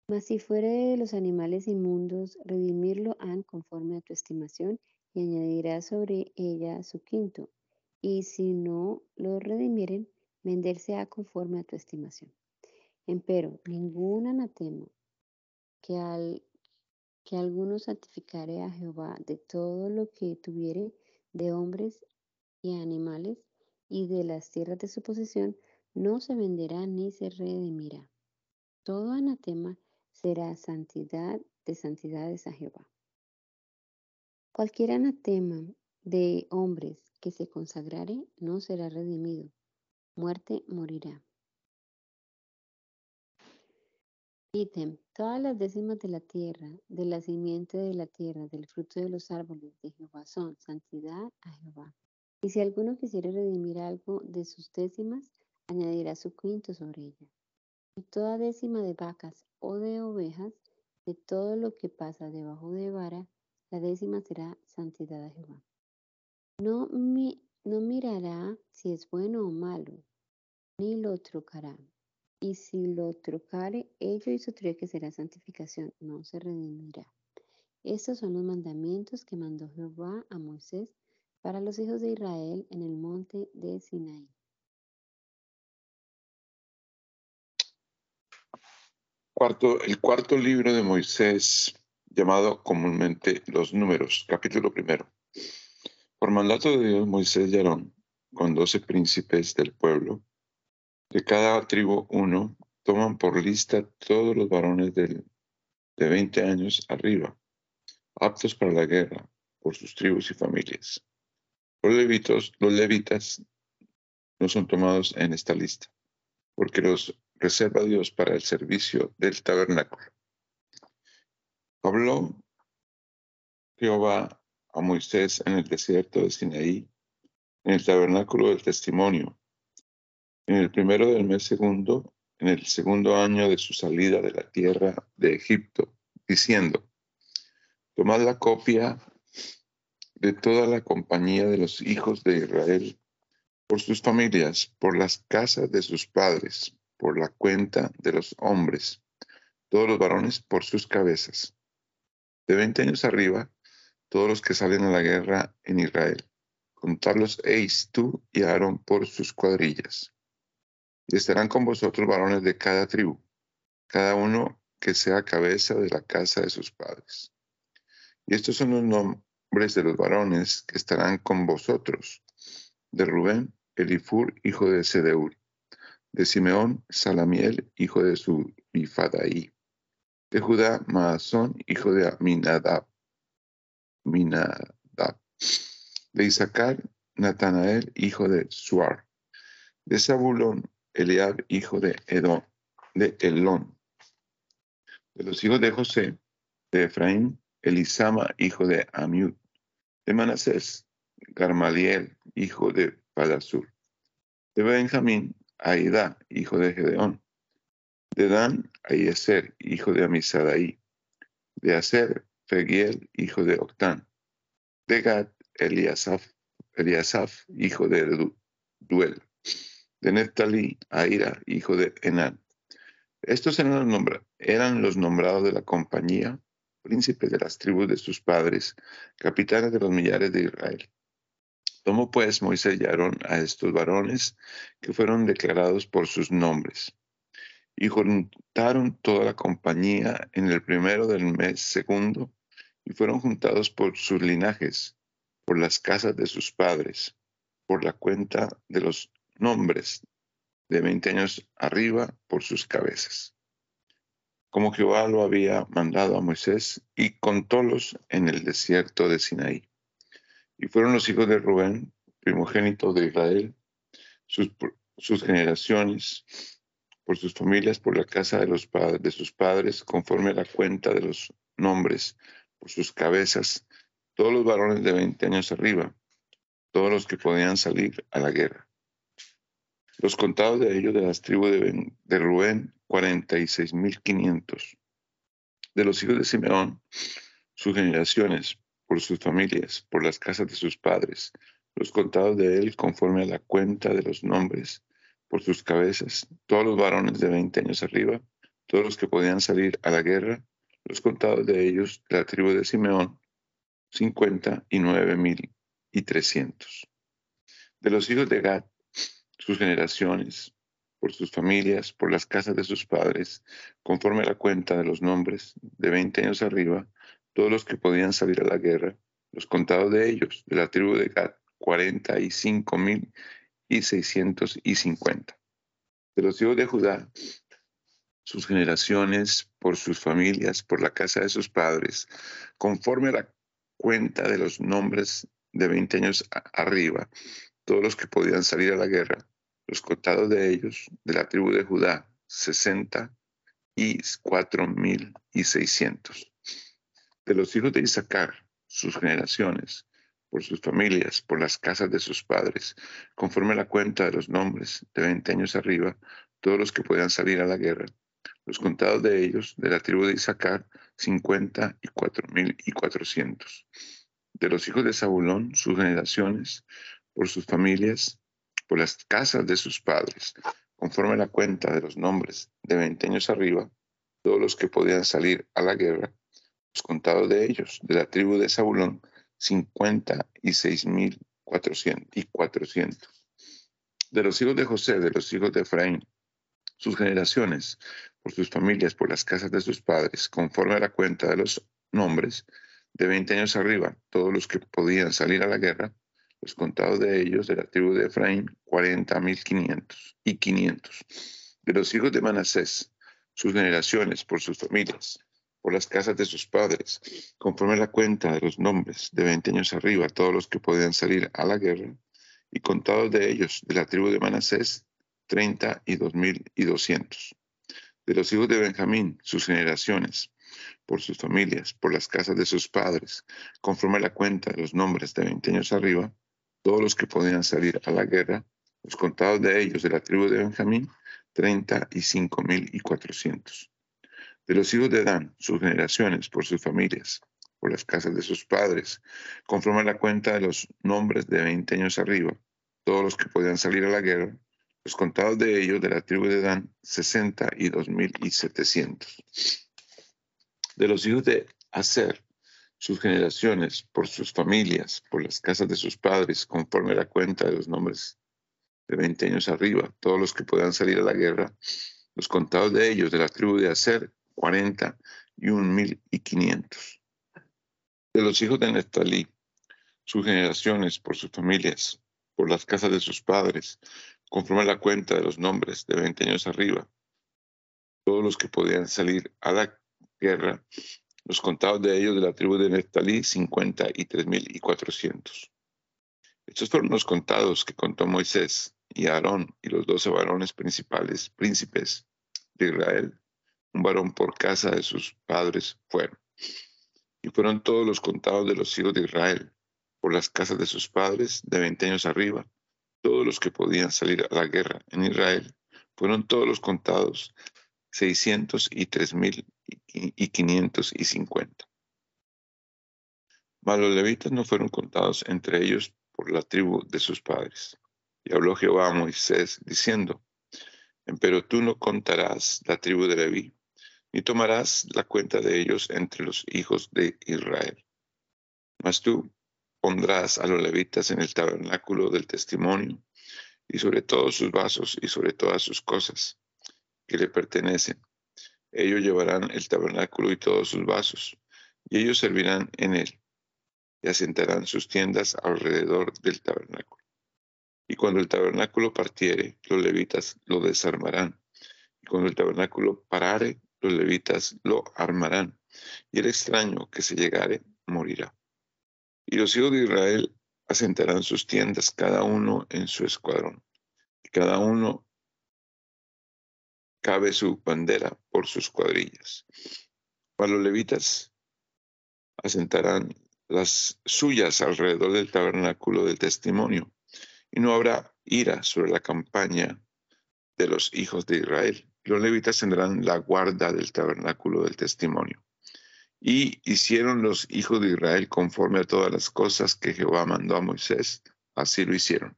Mas si fuere de los animales inmundos, redimirlo han conforme a tu estimación, y añadirá sobre ella su quinto. Y si no lo redimieren, venderse a conforme a tu estimación. Empero, ningún anatema que, al, que alguno santificare a Jehová de todo lo que tuviere de hombres y animales y de las tierras de su posesión, no se venderá ni se redimirá. Todo anatema será santidad de santidades a Jehová. Cualquier anatema de hombres que se consagrare no será redimido, muerte morirá. Ítem, todas las décimas de la tierra, de la simiente de la tierra, del fruto de los árboles de Jehová son santidad a Jehová. Y si alguno quisiera redimir algo de sus décimas, añadirá su quinto sobre ella. Y toda décima de vacas o de ovejas, de todo lo que pasa debajo de vara, la décima será santidad a Jehová. No, no mirará si es bueno o malo, ni lo trocará. Y si lo trocare, ello hizo que será santificación, no se redimirá. Estos son los mandamientos que mandó Jehová a Moisés para los hijos de Israel en el monte de Sinaí. Cuarto, el cuarto libro de Moisés, llamado comúnmente Los Números, capítulo primero. Por mandato de Dios, Moisés y Aarón, con doce príncipes del pueblo, de cada tribu uno, toman por lista todos los varones de 20 años arriba, aptos para la guerra, por sus tribus y familias. Los levitos, los levitas no son tomados en esta lista, porque los reserva Dios para el servicio del tabernáculo. Habló Jehová a Moisés en el desierto de Sinaí, en el tabernáculo del testimonio, en el primero del mes segundo, en el segundo año de su salida de la tierra de Egipto, diciendo, tomad la copia de toda la compañía de los hijos de Israel por sus familias, por las casas de sus padres, por la cuenta de los hombres, todos los varones por sus cabezas. De veinte años arriba, todos los que salen a la guerra en Israel. Contarlos eis tú y Aarón por sus cuadrillas. Y estarán con vosotros varones de cada tribu, cada uno que sea cabeza de la casa de sus padres. Y estos son los nombres de los varones que estarán con vosotros. De Rubén, Elifur, hijo de Sedeur. De Simeón, Salamiel, hijo de Surifadaí. De Judá, Maasón, hijo de Aminadab Minadab. De Isaacar, Natanael, hijo de Suar. De Zabulón, Eliab, hijo de Edom, de Elón. De los hijos de José, de Efraín, Elisama, hijo de Amiud. De Manasés, Garmaliel, hijo de Padasur. De Benjamín, Aida, hijo de Gedeón. De Dan, Aieser, hijo de Amisadaí. De Aser, Fegiel, hijo de Octán. De Gad, Eliasaf, Eliasaf hijo de Duel. De Neftalí, Aira, hijo de Enán. Estos eran los, eran los nombrados de la compañía, príncipes de las tribus de sus padres, capitanes de los millares de Israel. Tomó pues Moisés y a estos varones que fueron declarados por sus nombres y juntaron toda la compañía en el primero del mes segundo y fueron juntados por sus linajes, por las casas de sus padres, por la cuenta de los nombres de veinte años arriba por sus cabezas. Como Jehová lo había mandado a Moisés y contólos en el desierto de Sinaí. Y fueron los hijos de Rubén, primogénito de Israel, sus, sus generaciones, por sus familias, por la casa de, los padres, de sus padres, conforme a la cuenta de los nombres por sus cabezas todos los varones de 20 años arriba, todos los que podían salir a la guerra. Los contados de ellos de las tribus de, de Rubén, 46.500. De los hijos de Simeón, sus generaciones, por sus familias, por las casas de sus padres, los contados de él conforme a la cuenta de los nombres, por sus cabezas, todos los varones de 20 años arriba, todos los que podían salir a la guerra, los contados de ellos, la tribu de Simeón, cincuenta y nueve mil y trescientos. De los hijos de Gad, sus generaciones, por sus familias, por las casas de sus padres, conforme a la cuenta de los nombres, de 20 años arriba, todos los que podían salir a la guerra, los contados de ellos, de la tribu de Gad, cuarenta y cinco mil y seiscientos y cincuenta. De los hijos de Judá, sus generaciones, por sus familias, por la casa de sus padres, conforme a la cuenta de los nombres de 20 años arriba, todos los que podían salir a la guerra, los contados de ellos, de la tribu de Judá, sesenta y cuatro mil y seiscientos. De los hijos de Isaacar, sus generaciones, por sus familias, por las casas de sus padres, conforme a la cuenta de los nombres, de veinte años arriba, todos los que podían salir a la guerra, los contados de ellos, de la tribu de Isaacar, cincuenta y cuatro mil y cuatrocientos. De los hijos de Zabulón, sus generaciones, por sus familias, por las casas de sus padres, conforme la cuenta de los nombres de veinte años arriba, todos los que podían salir a la guerra, los contados de ellos, de la tribu de Zabulón, cincuenta y seis mil cuatrocientos y cuatrocientos. De los hijos de José, de los hijos de Efraín, sus generaciones, por sus familias, por las casas de sus padres, conforme a la cuenta de los nombres, de veinte años arriba, todos los que podían salir a la guerra, los contados de ellos de la tribu de Efraín, cuarenta mil quinientos y quinientos. De los hijos de Manasés, sus generaciones, por sus familias, por las casas de sus padres, conforme a la cuenta de los nombres, de veinte años arriba, todos los que podían salir a la guerra, y contados de ellos de la tribu de Manasés, treinta y dos mil y doscientos. De los hijos de Benjamín, sus generaciones, por sus familias, por las casas de sus padres, conforme a la cuenta de los nombres de veinte años arriba, todos los que podían salir a la guerra, los contados de ellos de la tribu de Benjamín, treinta y cinco mil y cuatrocientos. De los hijos de Dan, sus generaciones, por sus familias, por las casas de sus padres, conforme a la cuenta de los nombres de veinte años arriba, todos los que podían salir a la guerra, los contados de ellos de la tribu de Dan, sesenta y dos mil y setecientos. De los hijos de Aser, sus generaciones, por sus familias, por las casas de sus padres, conforme la cuenta de los nombres de 20 años arriba, todos los que puedan salir a la guerra, los contados de ellos de la tribu de Aser, 40 y un mil y quinientos. De los hijos de Neftalí, sus generaciones, por sus familias, por las casas de sus padres, conforme la cuenta de los nombres de 20 años arriba, todos los que podían salir a la guerra, los contados de ellos de la tribu de Neftalí, cincuenta y tres mil y cuatrocientos. Estos fueron los contados que contó Moisés y Aarón y los doce varones principales, príncipes de Israel, un varón por casa de sus padres fueron. Y fueron todos los contados de los hijos de Israel, por las casas de sus padres, de veinte años arriba, todos los que podían salir a la guerra en Israel, fueron todos los contados, seiscientos y tres mil y quinientos y cincuenta. Mas los levitas no fueron contados entre ellos por la tribu de sus padres. Y habló Jehová a Moisés diciendo, pero tú no contarás la tribu de Leví, ni tomarás la cuenta de ellos entre los hijos de Israel. Mas tú pondrás a los levitas en el tabernáculo del testimonio, y sobre todos sus vasos y sobre todas sus cosas que le pertenecen, ellos llevarán el tabernáculo y todos sus vasos, y ellos servirán en él, y asentarán sus tiendas alrededor del tabernáculo. Y cuando el tabernáculo partiere, los levitas lo desarmarán. Y cuando el tabernáculo parare, los levitas lo armarán. Y el extraño que se llegare morirá. Y los hijos de Israel asentarán sus tiendas, cada uno en su escuadrón. Y cada uno cabe su bandera por sus cuadrillas. Para los levitas asentarán las suyas alrededor del tabernáculo del testimonio, y no habrá ira sobre la campaña de los hijos de Israel. Los levitas tendrán la guarda del tabernáculo del testimonio. Y hicieron los hijos de Israel conforme a todas las cosas que Jehová mandó a Moisés, así lo hicieron.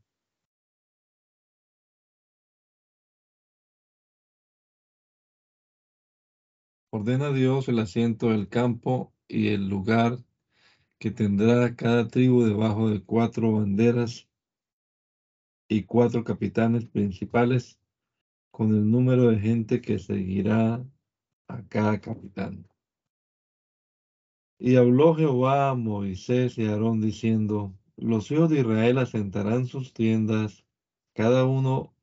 Ordena Dios el asiento del campo y el lugar que tendrá cada tribu debajo de cuatro banderas y cuatro capitanes principales con el número de gente que seguirá a cada capitán. Y habló Jehová a Moisés y a Aarón diciendo, los hijos de Israel asentarán sus tiendas, cada uno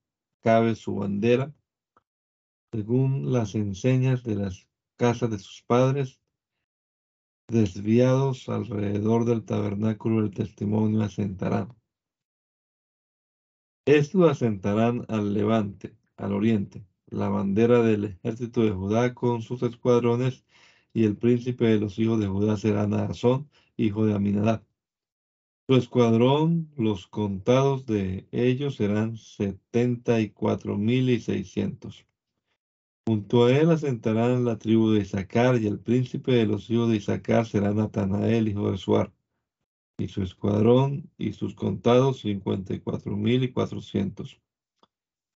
cabe su bandera, según las enseñas de las casas de sus padres, desviados alrededor del tabernáculo del testimonio asentarán. Estos asentarán al levante, al oriente, la bandera del ejército de Judá con sus escuadrones, y el príncipe de los hijos de Judá será Naasón, hijo de Aminadab. Su escuadrón, los contados de ellos serán setenta y cuatro mil y seiscientos. Junto a él asentarán la tribu de Isaacar, y el príncipe de los hijos de Isaacar será Natanael, hijo de Suar, y su escuadrón y sus contados cincuenta y cuatro mil y cuatrocientos.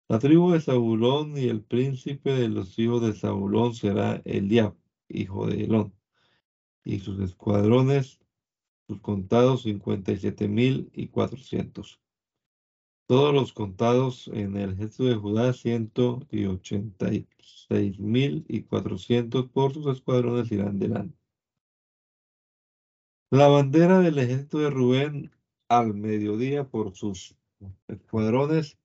La tribu de Zabulón y el príncipe de los hijos de Zabulón será Eliab, hijo de Elón, y sus escuadrones, sus contados cincuenta y siete mil y cuatrocientos. Todos los contados en el ejército de Judá, ciento y ochenta y seis mil y cuatrocientos por sus escuadrones irán delante. La bandera del ejército de Rubén al mediodía por sus escuadrones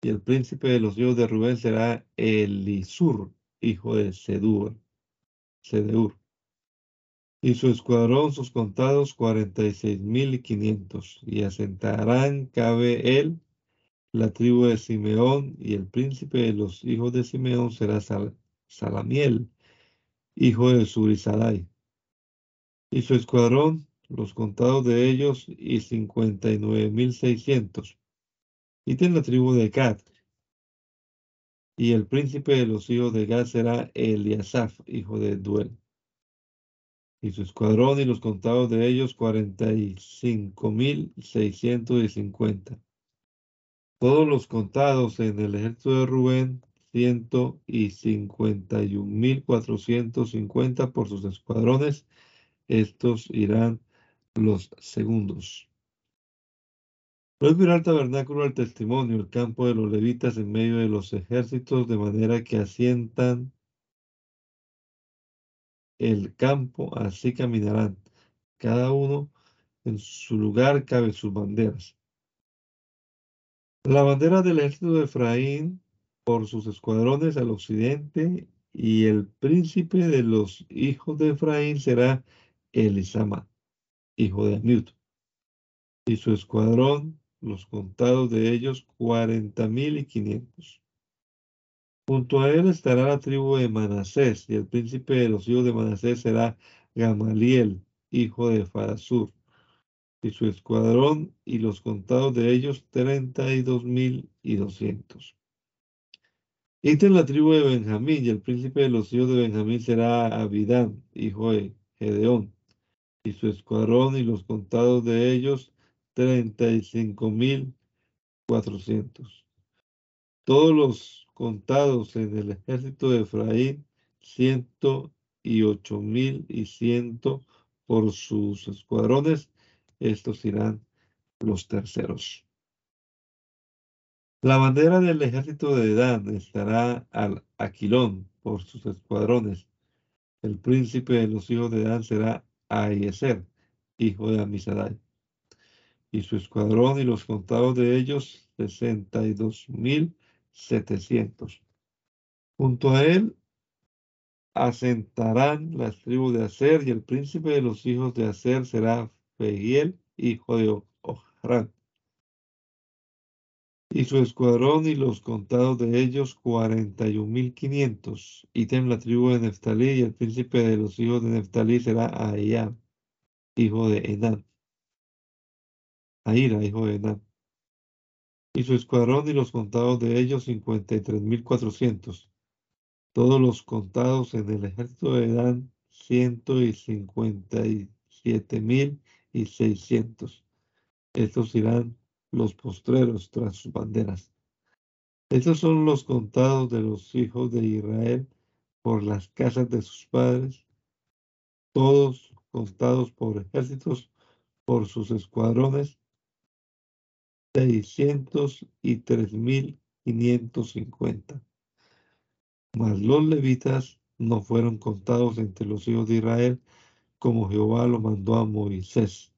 y el príncipe de los hijos de Rubén será Elisur, hijo de Sedur, y su escuadrón, sus contados, cuarenta y seis mil y quinientos, y asentarán, cabe él, la tribu de Simeón, y el príncipe de los hijos de Simeón será Salamiel, hijo de Surizadai. Y su escuadrón, los contados de ellos, y cincuenta y nueve mil seiscientos. Y tiene la tribu de Gad. Y el príncipe de los hijos de Gad será Eliasaf, hijo de Duel y su escuadrón y los contados de ellos cuarenta y cinco mil seiscientos y cincuenta. Todos los contados en el ejército de Rubén, ciento y cincuenta y un mil cuatrocientos cincuenta por sus escuadrones. Estos irán los segundos. Luego irá el tabernáculo del testimonio, el campo de los levitas en medio de los ejércitos, de manera que asientan el campo, así caminarán. Cada uno en su lugar cabe sus banderas. La bandera del ejército de Efraín por sus escuadrones al occidente y el príncipe de los hijos de Efraín será Elisama, hijo de Amiut. Y su escuadrón, los contados de ellos, cuarenta mil y quinientos. Junto a él estará la tribu de Manasés, y el príncipe de los hijos de Manasés será Gamaliel, hijo de Farasur, y su escuadrón y los contados de ellos treinta y dos mil y doscientos. Esta es la tribu de Benjamín, y el príncipe de los hijos de Benjamín será Abidán, hijo de Gedeón, y su escuadrón y los contados de ellos treinta y cinco mil cuatrocientos. Todos los contados en el ejército de Efraín, ciento y ocho mil y ciento por sus escuadrones, estos irán los terceros. La bandera del ejército de Dan estará al Aquilón por sus escuadrones. El príncipe de los hijos de Dan será Aieser, hijo de Amisadai. Y su escuadrón y los contados de ellos, sesenta y dos mil 700. Junto a él asentarán las tribus de Aser y el príncipe de los hijos de Aser será Fegiel, hijo de Ojran. Y su escuadrón y los contados de ellos, cuarenta y un mil quinientos. Y ten la tribu de Neftalí y el príncipe de los hijos de Neftalí será Ahiyam, hijo de Enán. Ahira, hijo de Enán y su escuadrón y los contados de ellos cincuenta y tres mil cuatrocientos. Todos los contados en el ejército de Dan ciento y cincuenta y siete mil y seiscientos. Estos irán los postreros tras sus banderas. Estos son los contados de los hijos de Israel por las casas de sus padres, todos contados por ejércitos, por sus escuadrones, seiscientos y tres mil quinientos cincuenta. Mas los levitas no fueron contados entre los hijos de Israel, como Jehová lo mandó a Moisés.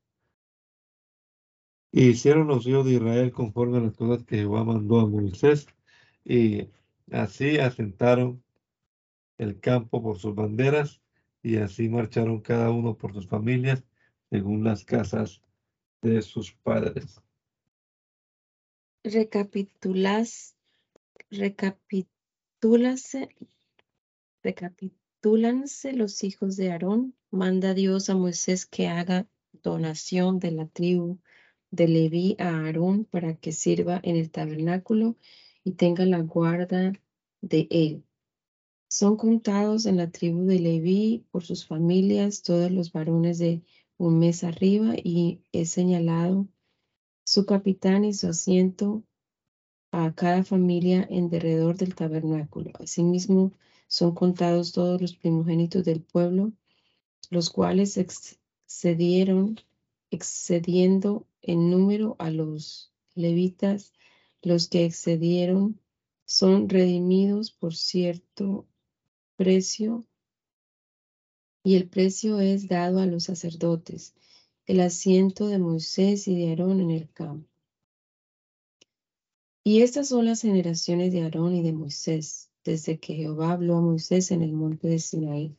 Y hicieron los hijos de Israel conforme a las cosas que Jehová mandó a Moisés, y así asentaron el campo por sus banderas, y así marcharon cada uno por sus familias, según las casas de sus padres. Recapitulas, recapitúlase, recapitúlanse los hijos de Aarón. Manda Dios a Moisés que haga donación de la tribu de Leví a Aarón para que sirva en el tabernáculo y tenga la guarda de él. Son contados en la tribu de Leví por sus familias todos los varones de un mes arriba y es señalado su capitán y su asiento a cada familia en derredor del tabernáculo. Asimismo, son contados todos los primogénitos del pueblo, los cuales excedieron, excediendo en número a los levitas, los que excedieron son redimidos por cierto precio y el precio es dado a los sacerdotes el asiento de Moisés y de Aarón en el campo. Y estas son las generaciones de Aarón y de Moisés, desde que Jehová habló a Moisés en el monte de Sinaí.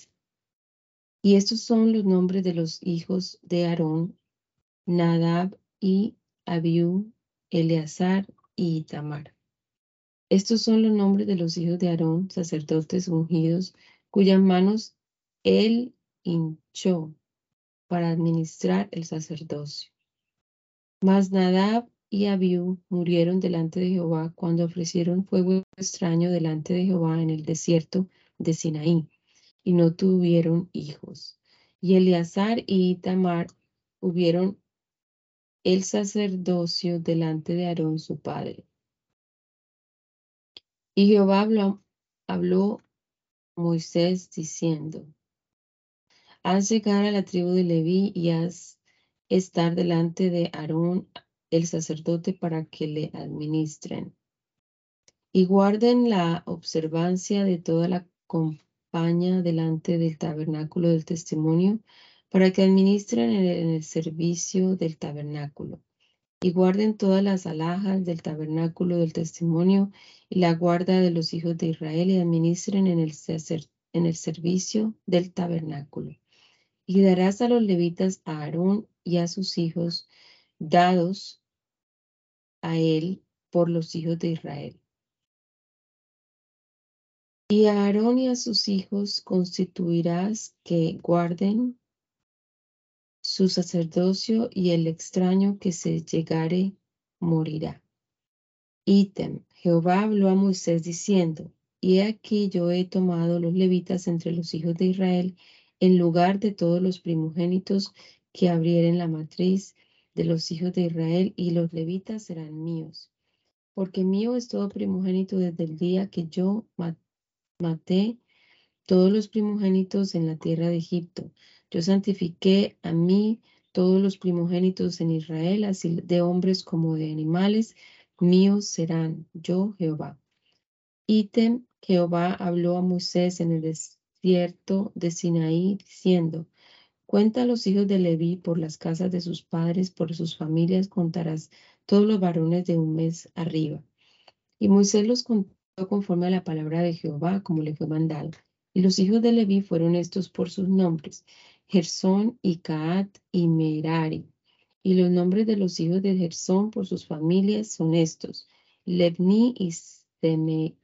Y estos son los nombres de los hijos de Aarón, Nadab y Abiú, Eleazar y Itamar. Estos son los nombres de los hijos de Aarón, sacerdotes ungidos, cuyas manos él hinchó para administrar el sacerdocio. Mas Nadab y Abiú murieron delante de Jehová cuando ofrecieron fuego extraño delante de Jehová en el desierto de Sinaí, y no tuvieron hijos. Y Eleazar y Tamar hubieron el sacerdocio delante de Aarón su padre. Y Jehová habló, habló Moisés diciendo, Haz llegar a la tribu de Leví y haz estar delante de Aarón el sacerdote para que le administren. Y guarden la observancia de toda la compañía delante del tabernáculo del testimonio para que administren en el servicio del tabernáculo. Y guarden todas las alhajas del tabernáculo del testimonio y la guarda de los hijos de Israel y administren en el, en el servicio del tabernáculo. Y darás a los levitas a Aarón y a sus hijos, dados a él por los hijos de Israel. Y a Aarón y a sus hijos constituirás que guarden su sacerdocio y el extraño que se llegare morirá. Ítem, Jehová habló a Moisés diciendo, y aquí yo he tomado los levitas entre los hijos de Israel en lugar de todos los primogénitos que abrieren la matriz de los hijos de Israel, y los levitas serán míos. Porque mío es todo primogénito desde el día que yo maté todos los primogénitos en la tierra de Egipto. Yo santifiqué a mí todos los primogénitos en Israel, así de hombres como de animales, míos serán, yo Jehová. Ítem, Jehová habló a Moisés en el cierto de Sinaí, diciendo, Cuenta a los hijos de Leví por las casas de sus padres, por sus familias, contarás todos los varones de un mes arriba. Y Moisés los contó conforme a la palabra de Jehová, como le fue mandado. Y los hijos de Leví fueron estos por sus nombres, Gersón y Caat y Merari. Y los nombres de los hijos de Gersón por sus familias son estos, Lebni y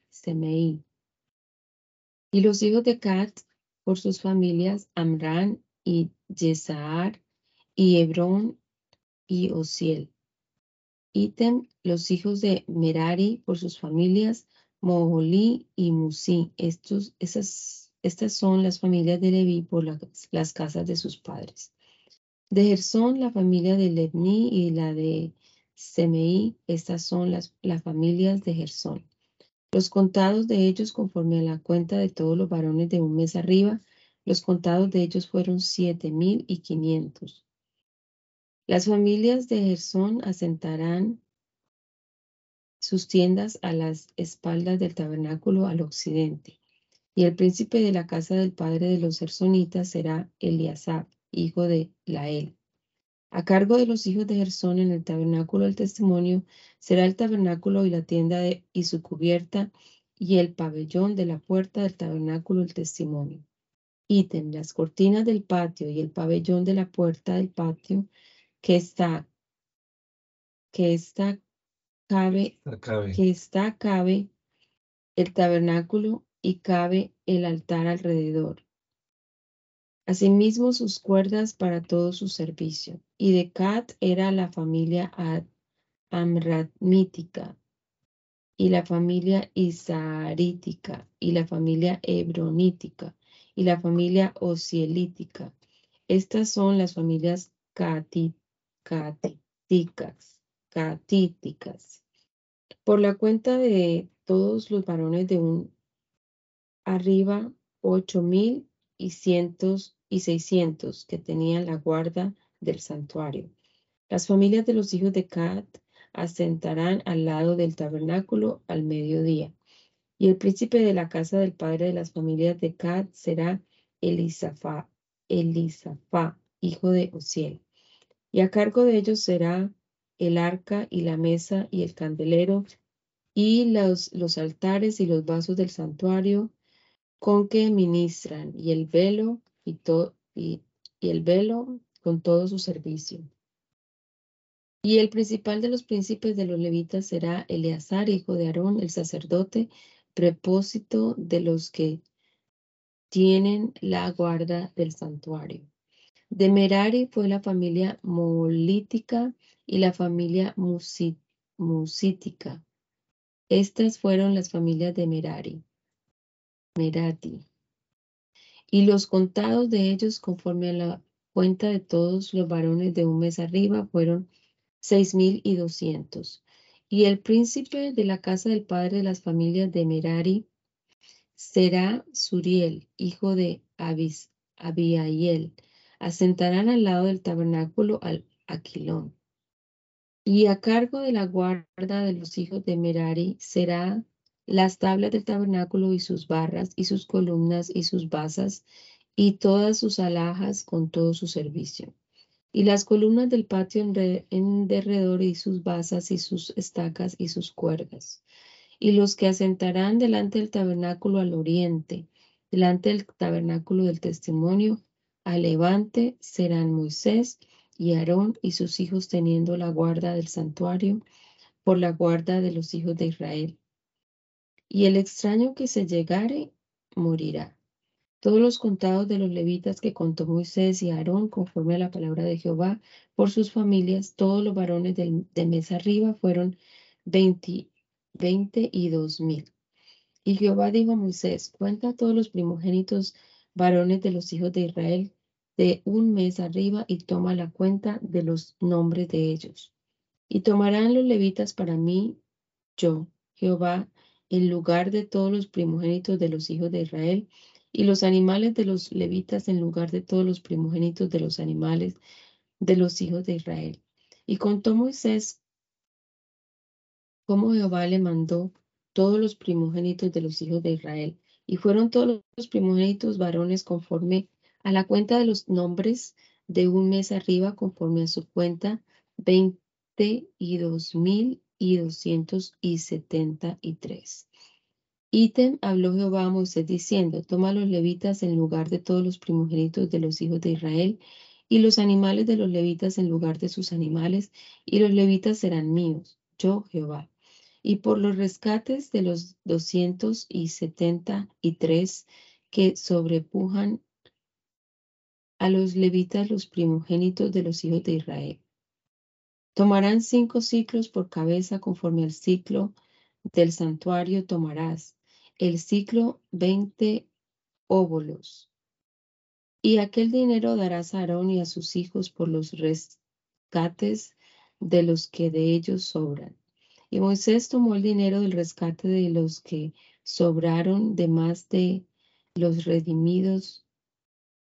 Semei. Y los hijos de Cat por sus familias, Amran y Yesaar y Hebrón y Osiel. Item, los hijos de Merari por sus familias, Moholí y Musi. Estos, esas Estas son las familias de Leví por las, las casas de sus padres. De Gersón, la familia de Lebni y la de Semeí, estas son las, las familias de Gersón. Los contados de ellos conforme a la cuenta de todos los varones de un mes arriba, los contados de ellos fueron siete mil y quinientos. Las familias de Gersón asentarán sus tiendas a las espaldas del tabernáculo al occidente. Y el príncipe de la casa del padre de los Gersonitas será Eliasab, hijo de Lael. A cargo de los hijos de Gersón en el tabernáculo del testimonio será el tabernáculo y la tienda y su cubierta y el pabellón de la puerta del tabernáculo del testimonio. Ítem, las cortinas del patio y el pabellón de la puerta del patio que está, que está cabe, que está cabe el tabernáculo y cabe el altar alrededor. Asimismo sus cuerdas para todo su servicio. Y de Cat era la familia Amradmítica y la familia Isarítica y la familia Hebronítica y la familia Osielítica. Estas son las familias catíticas, catíticas. Por la cuenta de todos los varones de un arriba, ocho mil y cientos y seiscientos que tenían la guarda del santuario. Las familias de los hijos de Cat asentarán al lado del tabernáculo al mediodía. Y el príncipe de la casa del padre de las familias de Cat será Elisafá, Elisafá, hijo de Osiel. Y a cargo de ellos será el arca y la mesa y el candelero y los, los altares y los vasos del santuario con que ministran y el velo y, y, el velo con todo su servicio. Y el principal de los príncipes de los levitas será Eleazar, hijo de Aarón, el sacerdote, prepósito de los que tienen la guarda del santuario. De Merari fue la familia molítica y la familia musítica. Estas fueron las familias de Merari. Merati. Y los contados de ellos, conforme a la cuenta de todos los varones de un mes arriba, fueron seis mil y doscientos. Y el príncipe de la casa del padre de las familias de Merari será Suriel, hijo de Abis, Abiaiel. Asentarán al lado del tabernáculo al Aquilón. Y a cargo de la guarda de los hijos de Merari será las tablas del tabernáculo y sus barras y sus columnas y sus basas y todas sus alhajas con todo su servicio. Y las columnas del patio en, derredor y sus basas y sus estacas y sus cuerdas. Y los que asentarán delante del tabernáculo al oriente, delante del tabernáculo del testimonio, al levante serán Moisés y Aarón y sus hijos teniendo la guarda del santuario por la guarda de los hijos de Israel y el extraño que se llegare morirá. Todos los contados de los levitas que contó Moisés y Aarón, conforme a la palabra de Jehová, por sus familias, todos los varones de mesa arriba fueron veinte, y dos mil. Y Jehová dijo a Moisés, cuenta a todos los primogénitos varones de los hijos de Israel de un mes arriba y toma la cuenta de los nombres de ellos. Y tomarán los levitas para mí, yo, Jehová, en lugar de todos los primogénitos de los hijos de Israel, y los animales de los levitas en lugar de todos los primogénitos de los animales de los hijos de Israel. Y contó Moisés cómo Jehová le mandó todos los primogénitos de los hijos de Israel. Y fueron todos los primogénitos varones conforme a la cuenta de los nombres de un mes arriba, conforme a su cuenta, veinte y dos mil y doscientos y setenta y tres. Ítem habló Jehová a Moisés diciendo, toma los levitas en lugar de todos los primogénitos de los hijos de Israel, y los animales de los levitas en lugar de sus animales, y los levitas serán míos, yo Jehová. Y por los rescates de los doscientos y setenta y tres que sobrepujan a los levitas los primogénitos de los hijos de Israel. Tomarán cinco ciclos por cabeza conforme al ciclo del santuario tomarás. El ciclo veinte óbolos. Y aquel dinero darás a Aarón y a sus hijos por los rescates de los que de ellos sobran. Y Moisés tomó el dinero del rescate de los que sobraron de más de los redimidos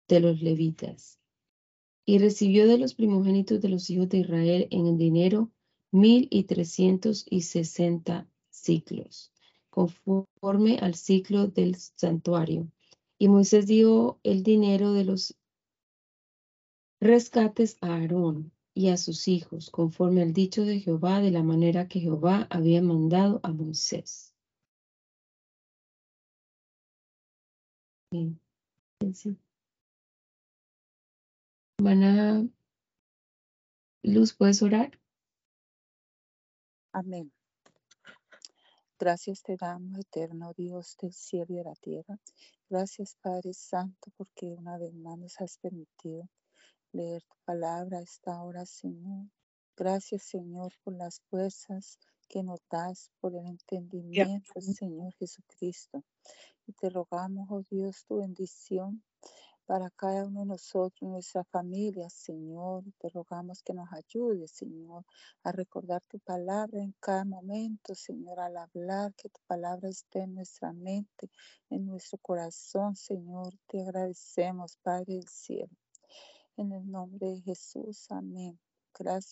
de los levitas. Y recibió de los primogénitos de los hijos de Israel en el dinero mil y trescientos y sesenta ciclos, conforme al ciclo del santuario. Y Moisés dio el dinero de los rescates a Aarón y a sus hijos, conforme al dicho de Jehová, de la manera que Jehová había mandado a Moisés. Hermana Luz, ¿puedes orar? Amén. Gracias te damos, eterno Dios del cielo y de la tierra. Gracias, Padre Santo, porque una vez más nos has permitido leer tu palabra a esta hora, Señor. Gracias, Señor, por las fuerzas que nos das, por el entendimiento, Señor Jesucristo. Y te rogamos, oh Dios, tu bendición para cada uno de nosotros, nuestra familia, Señor. Te rogamos que nos ayudes, Señor, a recordar tu palabra en cada momento, Señor, al hablar, que tu palabra esté en nuestra mente, en nuestro corazón, Señor. Te agradecemos, Padre del cielo. En el nombre de Jesús, amén. Gracias.